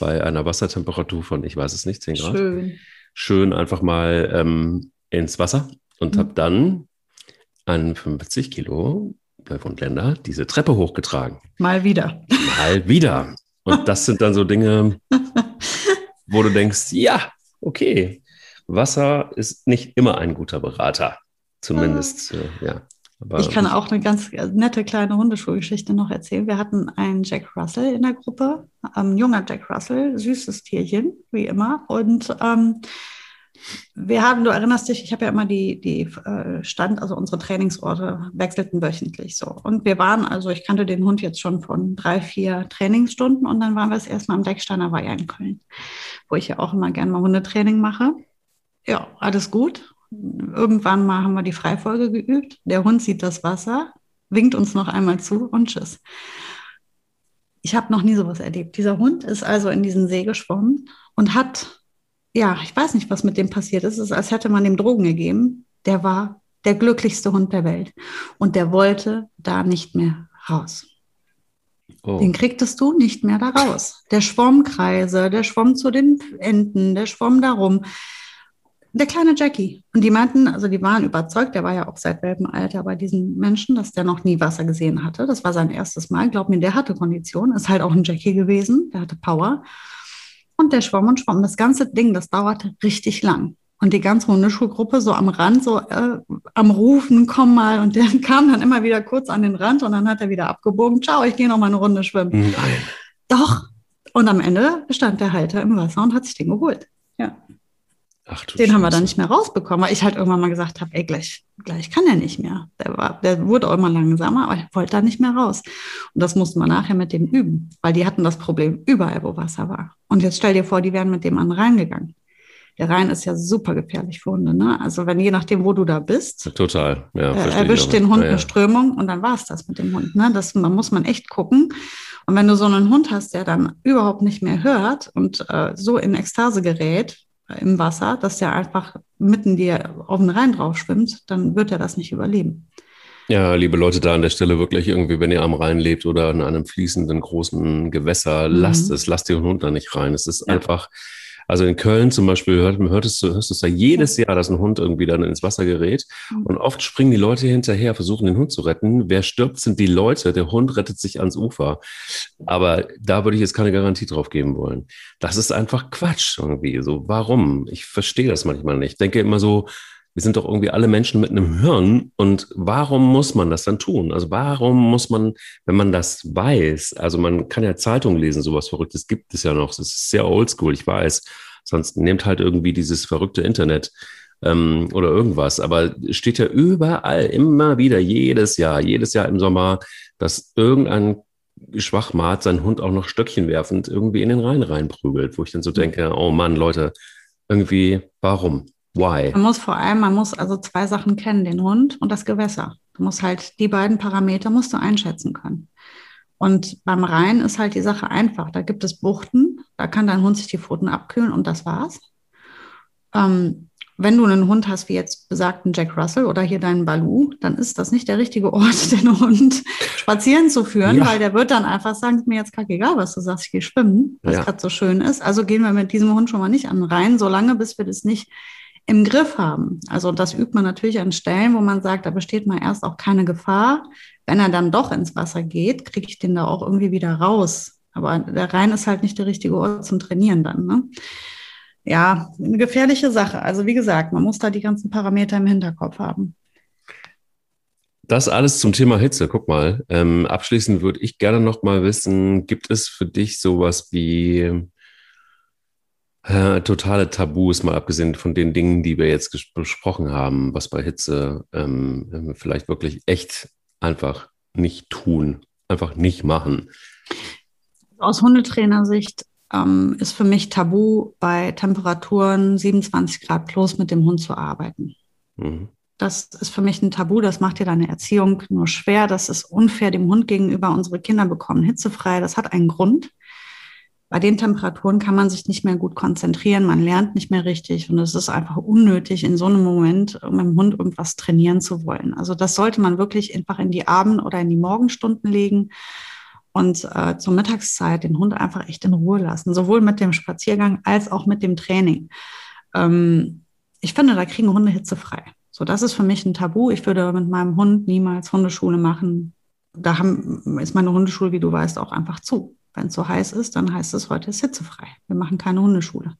bei einer Wassertemperatur von, ich weiß es nicht, 10 Grad. Schön. Schön einfach mal ähm, ins Wasser und mhm. habe dann einen 50 Kilo und Länder diese Treppe hochgetragen. Mal wieder. Mal wieder. Und das sind dann so Dinge, [laughs] wo du denkst, ja, okay, Wasser ist nicht immer ein guter Berater. Zumindest, äh, ja. Aber ich kann auch eine ganz nette kleine Hundeschulgeschichte noch erzählen. Wir hatten einen Jack Russell in der Gruppe, ein junger Jack Russell, süßes Tierchen, wie immer. Und ähm, wir haben, du erinnerst dich, ich habe ja immer die, die äh, Stand, also unsere Trainingsorte wechselten wöchentlich so. Und wir waren, also ich kannte den Hund jetzt schon von drei, vier Trainingsstunden und dann waren wir das erste Mal am Decksteiner Weiher in Köln, wo ich ja auch immer gerne mal Hundetraining mache. Ja, alles gut. Irgendwann mal haben wir die Freifolge geübt. Der Hund sieht das Wasser, winkt uns noch einmal zu und tschüss. Ich habe noch nie sowas erlebt. Dieser Hund ist also in diesen See geschwommen und hat ja, ich weiß nicht, was mit dem passiert ist. Es ist, als hätte man dem Drogen gegeben. Der war Der glücklichste Hund der Welt. Und der wollte da nicht mehr raus. Oh. Den kriegtest du nicht mehr da raus. Der schwamm Kreise, der schwamm zu den Enten, der schwamm darum. Der kleine Jackie. Und die meinten, also die waren überzeugt, der war ja auch seit Welpenalter bei diesen Menschen, dass der noch nie Wasser gesehen hatte. Das war sein erstes Mal. Glaub mir, der hatte Kondition. Ist halt auch ein Jackie gewesen. Der hatte Power. Und der schwamm und schwamm. Das ganze Ding, das dauerte richtig lang. Und die ganze Hundeschulgruppe so am Rand, so äh, am Rufen, komm mal. Und der [laughs] kam dann immer wieder kurz an den Rand und dann hat er wieder abgebogen. Ciao, ich gehe noch mal eine Runde schwimmen. Nein. Doch. Und am Ende stand der Halter im Wasser und hat sich den geholt. Ja. Ach, den Scheiße. haben wir dann nicht mehr rausbekommen, weil ich halt irgendwann mal gesagt habe, ey, gleich, gleich kann er nicht mehr. Der, war, der wurde auch immer langsamer, aber ich wollte da nicht mehr raus. Und das mussten wir nachher mit dem üben, weil die hatten das Problem überall, wo Wasser war. Und jetzt stell dir vor, die wären mit dem anderen reingegangen. Der Rhein ist ja super gefährlich für Hunde. Ne? Also wenn je nachdem, wo du da bist, total, ja, äh, erwischt den Hund ja, ja. eine Strömung und dann war es das mit dem Hund. Ne? Das man muss man echt gucken. Und wenn du so einen Hund hast, der dann überhaupt nicht mehr hört und äh, so in Ekstase gerät, im Wasser, dass der einfach mitten dir auf den Rhein drauf schwimmt, dann wird er das nicht überleben. Ja, liebe Leute, da an der Stelle wirklich irgendwie, wenn ihr am Rhein lebt oder in einem fließenden großen Gewässer, mhm. lasst es, lasst den Hund da nicht rein. Es ist ja. einfach, also in Köln zum Beispiel hört, hörtest du, hörst du es ja jedes Jahr, dass ein Hund irgendwie dann ins Wasser gerät. Mhm. Und oft springen die Leute hinterher, versuchen den Hund zu retten. Wer stirbt, sind die Leute. Der Hund rettet sich ans Ufer. Aber da würde ich jetzt keine Garantie drauf geben wollen. Das ist einfach Quatsch irgendwie. So, warum? Ich verstehe das manchmal nicht. Ich denke immer so, wir sind doch irgendwie alle Menschen mit einem Hirn und warum muss man das dann tun? Also warum muss man, wenn man das weiß, also man kann ja Zeitungen lesen, sowas Verrücktes gibt es ja noch, das ist sehr oldschool, ich weiß, sonst nehmt halt irgendwie dieses verrückte Internet ähm, oder irgendwas, aber es steht ja überall immer wieder, jedes Jahr, jedes Jahr im Sommer, dass irgendein Schwachmat seinen Hund auch noch Stöckchen werfend irgendwie in den Rhein reinprügelt, wo ich dann so denke, oh Mann, Leute, irgendwie, warum? Why? Man muss vor allem, man muss also zwei Sachen kennen, den Hund und das Gewässer. Du musst halt die beiden Parameter musst du einschätzen können. Und beim Rhein ist halt die Sache einfach. Da gibt es Buchten, da kann dein Hund sich die Pfoten abkühlen und das war's. Ähm, wenn du einen Hund hast, wie jetzt besagten Jack Russell oder hier deinen Balu, dann ist das nicht der richtige Ort, [laughs] den Hund spazieren zu führen, ja. weil der wird dann einfach sagen, ist mir jetzt kackegal, was du sagst, ich gehe schwimmen, was ja. gerade so schön ist. Also gehen wir mit diesem Hund schon mal nicht an den Rhein, solange bis wir das nicht im Griff haben. Also das übt man natürlich an Stellen, wo man sagt, da besteht mal erst auch keine Gefahr. Wenn er dann doch ins Wasser geht, kriege ich den da auch irgendwie wieder raus. Aber der Rhein ist halt nicht der richtige Ort zum Trainieren dann. Ne? Ja, eine gefährliche Sache. Also wie gesagt, man muss da die ganzen Parameter im Hinterkopf haben. Das alles zum Thema Hitze. Guck mal, ähm, abschließend würde ich gerne noch mal wissen, gibt es für dich sowas wie äh, totale Tabus, mal abgesehen von den Dingen, die wir jetzt besprochen haben, was bei Hitze ähm, vielleicht wirklich echt einfach nicht tun, einfach nicht machen. Aus Hundetrainersicht ähm, ist für mich tabu, bei Temperaturen 27 Grad plus mit dem Hund zu arbeiten. Mhm. Das ist für mich ein Tabu, das macht dir deine Erziehung nur schwer, das ist unfair dem Hund gegenüber. Unsere Kinder bekommen hitzefrei, das hat einen Grund bei den Temperaturen kann man sich nicht mehr gut konzentrieren, man lernt nicht mehr richtig und es ist einfach unnötig, in so einem Moment mit dem Hund irgendwas trainieren zu wollen. Also das sollte man wirklich einfach in die Abend- oder in die Morgenstunden legen und äh, zur Mittagszeit den Hund einfach echt in Ruhe lassen, sowohl mit dem Spaziergang als auch mit dem Training. Ähm, ich finde, da kriegen Hunde hitzefrei. So, das ist für mich ein Tabu. Ich würde mit meinem Hund niemals Hundeschule machen. Da haben, ist meine Hundeschule, wie du weißt, auch einfach zu. Wenn es so heiß ist, dann heißt es, heute ist hitzefrei. Wir machen keine Hundeschule.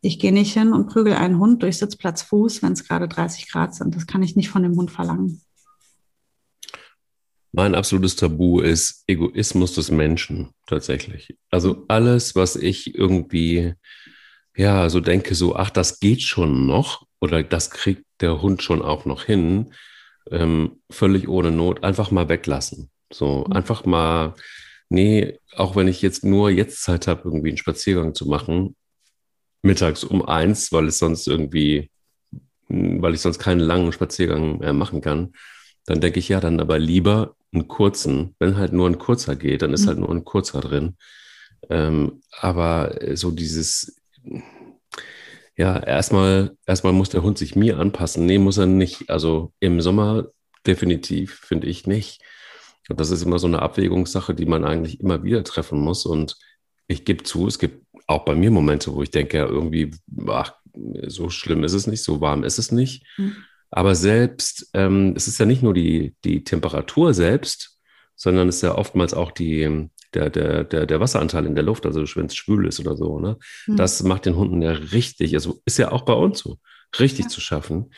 Ich gehe nicht hin und prügel einen Hund durch Sitzplatz Fuß, wenn es gerade 30 Grad sind. Das kann ich nicht von dem Hund verlangen. Mein absolutes Tabu ist Egoismus des Menschen tatsächlich. Also alles, was ich irgendwie, ja, so denke, so, ach, das geht schon noch oder das kriegt der Hund schon auch noch hin, ähm, völlig ohne Not, einfach mal weglassen. So, mhm. einfach mal nee, auch wenn ich jetzt nur jetzt Zeit habe, irgendwie einen Spaziergang zu machen, mittags um eins, weil es sonst irgendwie, weil ich sonst keinen langen Spaziergang mehr machen kann, dann denke ich ja, dann aber lieber einen kurzen. Wenn halt nur ein kurzer geht, dann ist mhm. halt nur ein kurzer drin. Ähm, aber so dieses, ja, erstmal, erstmal muss der Hund sich mir anpassen. Nee, muss er nicht. Also im Sommer definitiv, finde ich nicht. Und das ist immer so eine Abwägungssache, die man eigentlich immer wieder treffen muss. Und ich gebe zu, es gibt auch bei mir Momente, wo ich denke, ja, irgendwie, ach, so schlimm ist es nicht, so warm ist es nicht. Mhm. Aber selbst, ähm, es ist ja nicht nur die, die Temperatur selbst, sondern es ist ja oftmals auch die, der, der, der, der Wasseranteil in der Luft, also wenn es schwül ist oder so. Ne? Mhm. Das macht den Hunden ja richtig, also ist ja auch bei uns so, richtig ja. zu schaffen.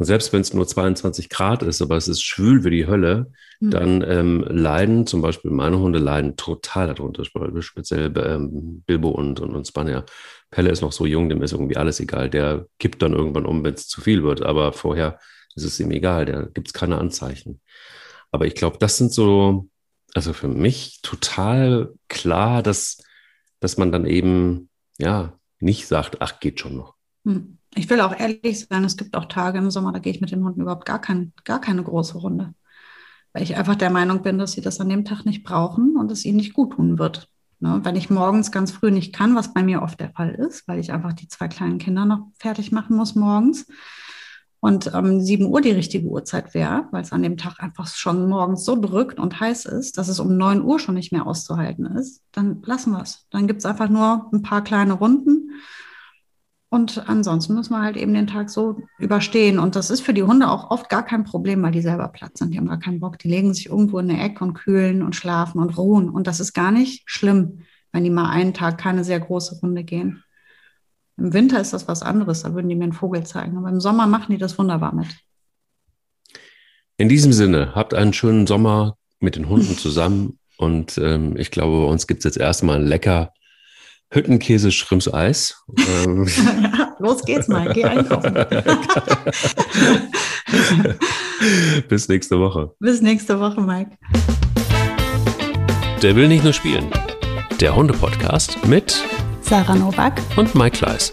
Und selbst wenn es nur 22 Grad ist, aber es ist schwül wie die Hölle, mhm. dann ähm, leiden zum Beispiel meine Hunde leiden total darunter, speziell ähm, Bilbo und, und, und Spanier. Pelle ist noch so jung, dem ist irgendwie alles egal. Der kippt dann irgendwann um, wenn es zu viel wird, aber vorher ist es ihm egal, da gibt es keine Anzeichen. Aber ich glaube, das sind so, also für mich total klar, dass, dass man dann eben, ja, nicht sagt, ach, geht schon noch. Hm. Ich will auch ehrlich sein, es gibt auch Tage im Sommer, da gehe ich mit den Hunden überhaupt gar, kein, gar keine große Runde. Weil ich einfach der Meinung bin, dass sie das an dem Tag nicht brauchen und es ihnen nicht gut tun wird. Ne? Wenn ich morgens ganz früh nicht kann, was bei mir oft der Fall ist, weil ich einfach die zwei kleinen Kinder noch fertig machen muss morgens und ähm, 7 Uhr die richtige Uhrzeit wäre, weil es an dem Tag einfach schon morgens so drückt und heiß ist, dass es um 9 Uhr schon nicht mehr auszuhalten ist, dann lassen wir es. Dann gibt es einfach nur ein paar kleine Runden und ansonsten müssen wir halt eben den Tag so überstehen. Und das ist für die Hunde auch oft gar kein Problem, weil die selber platt sind. Die haben gar keinen Bock. Die legen sich irgendwo in eine Ecke und kühlen und schlafen und ruhen. Und das ist gar nicht schlimm, wenn die mal einen Tag keine sehr große Runde gehen. Im Winter ist das was anderes. Da würden die mir einen Vogel zeigen. Aber im Sommer machen die das wunderbar mit. In diesem Sinne, habt einen schönen Sommer mit den Hunden zusammen. Und ähm, ich glaube, bei uns gibt es jetzt erstmal lecker Hüttenkäse, Schrimps, Eis. Ähm. [laughs] los geht's mal, geh einkaufen. [laughs] Bis nächste Woche. Bis nächste Woche, Mike. Der will nicht nur spielen. Der Hunde-Podcast mit Sarah Novak und Mike Kleiss.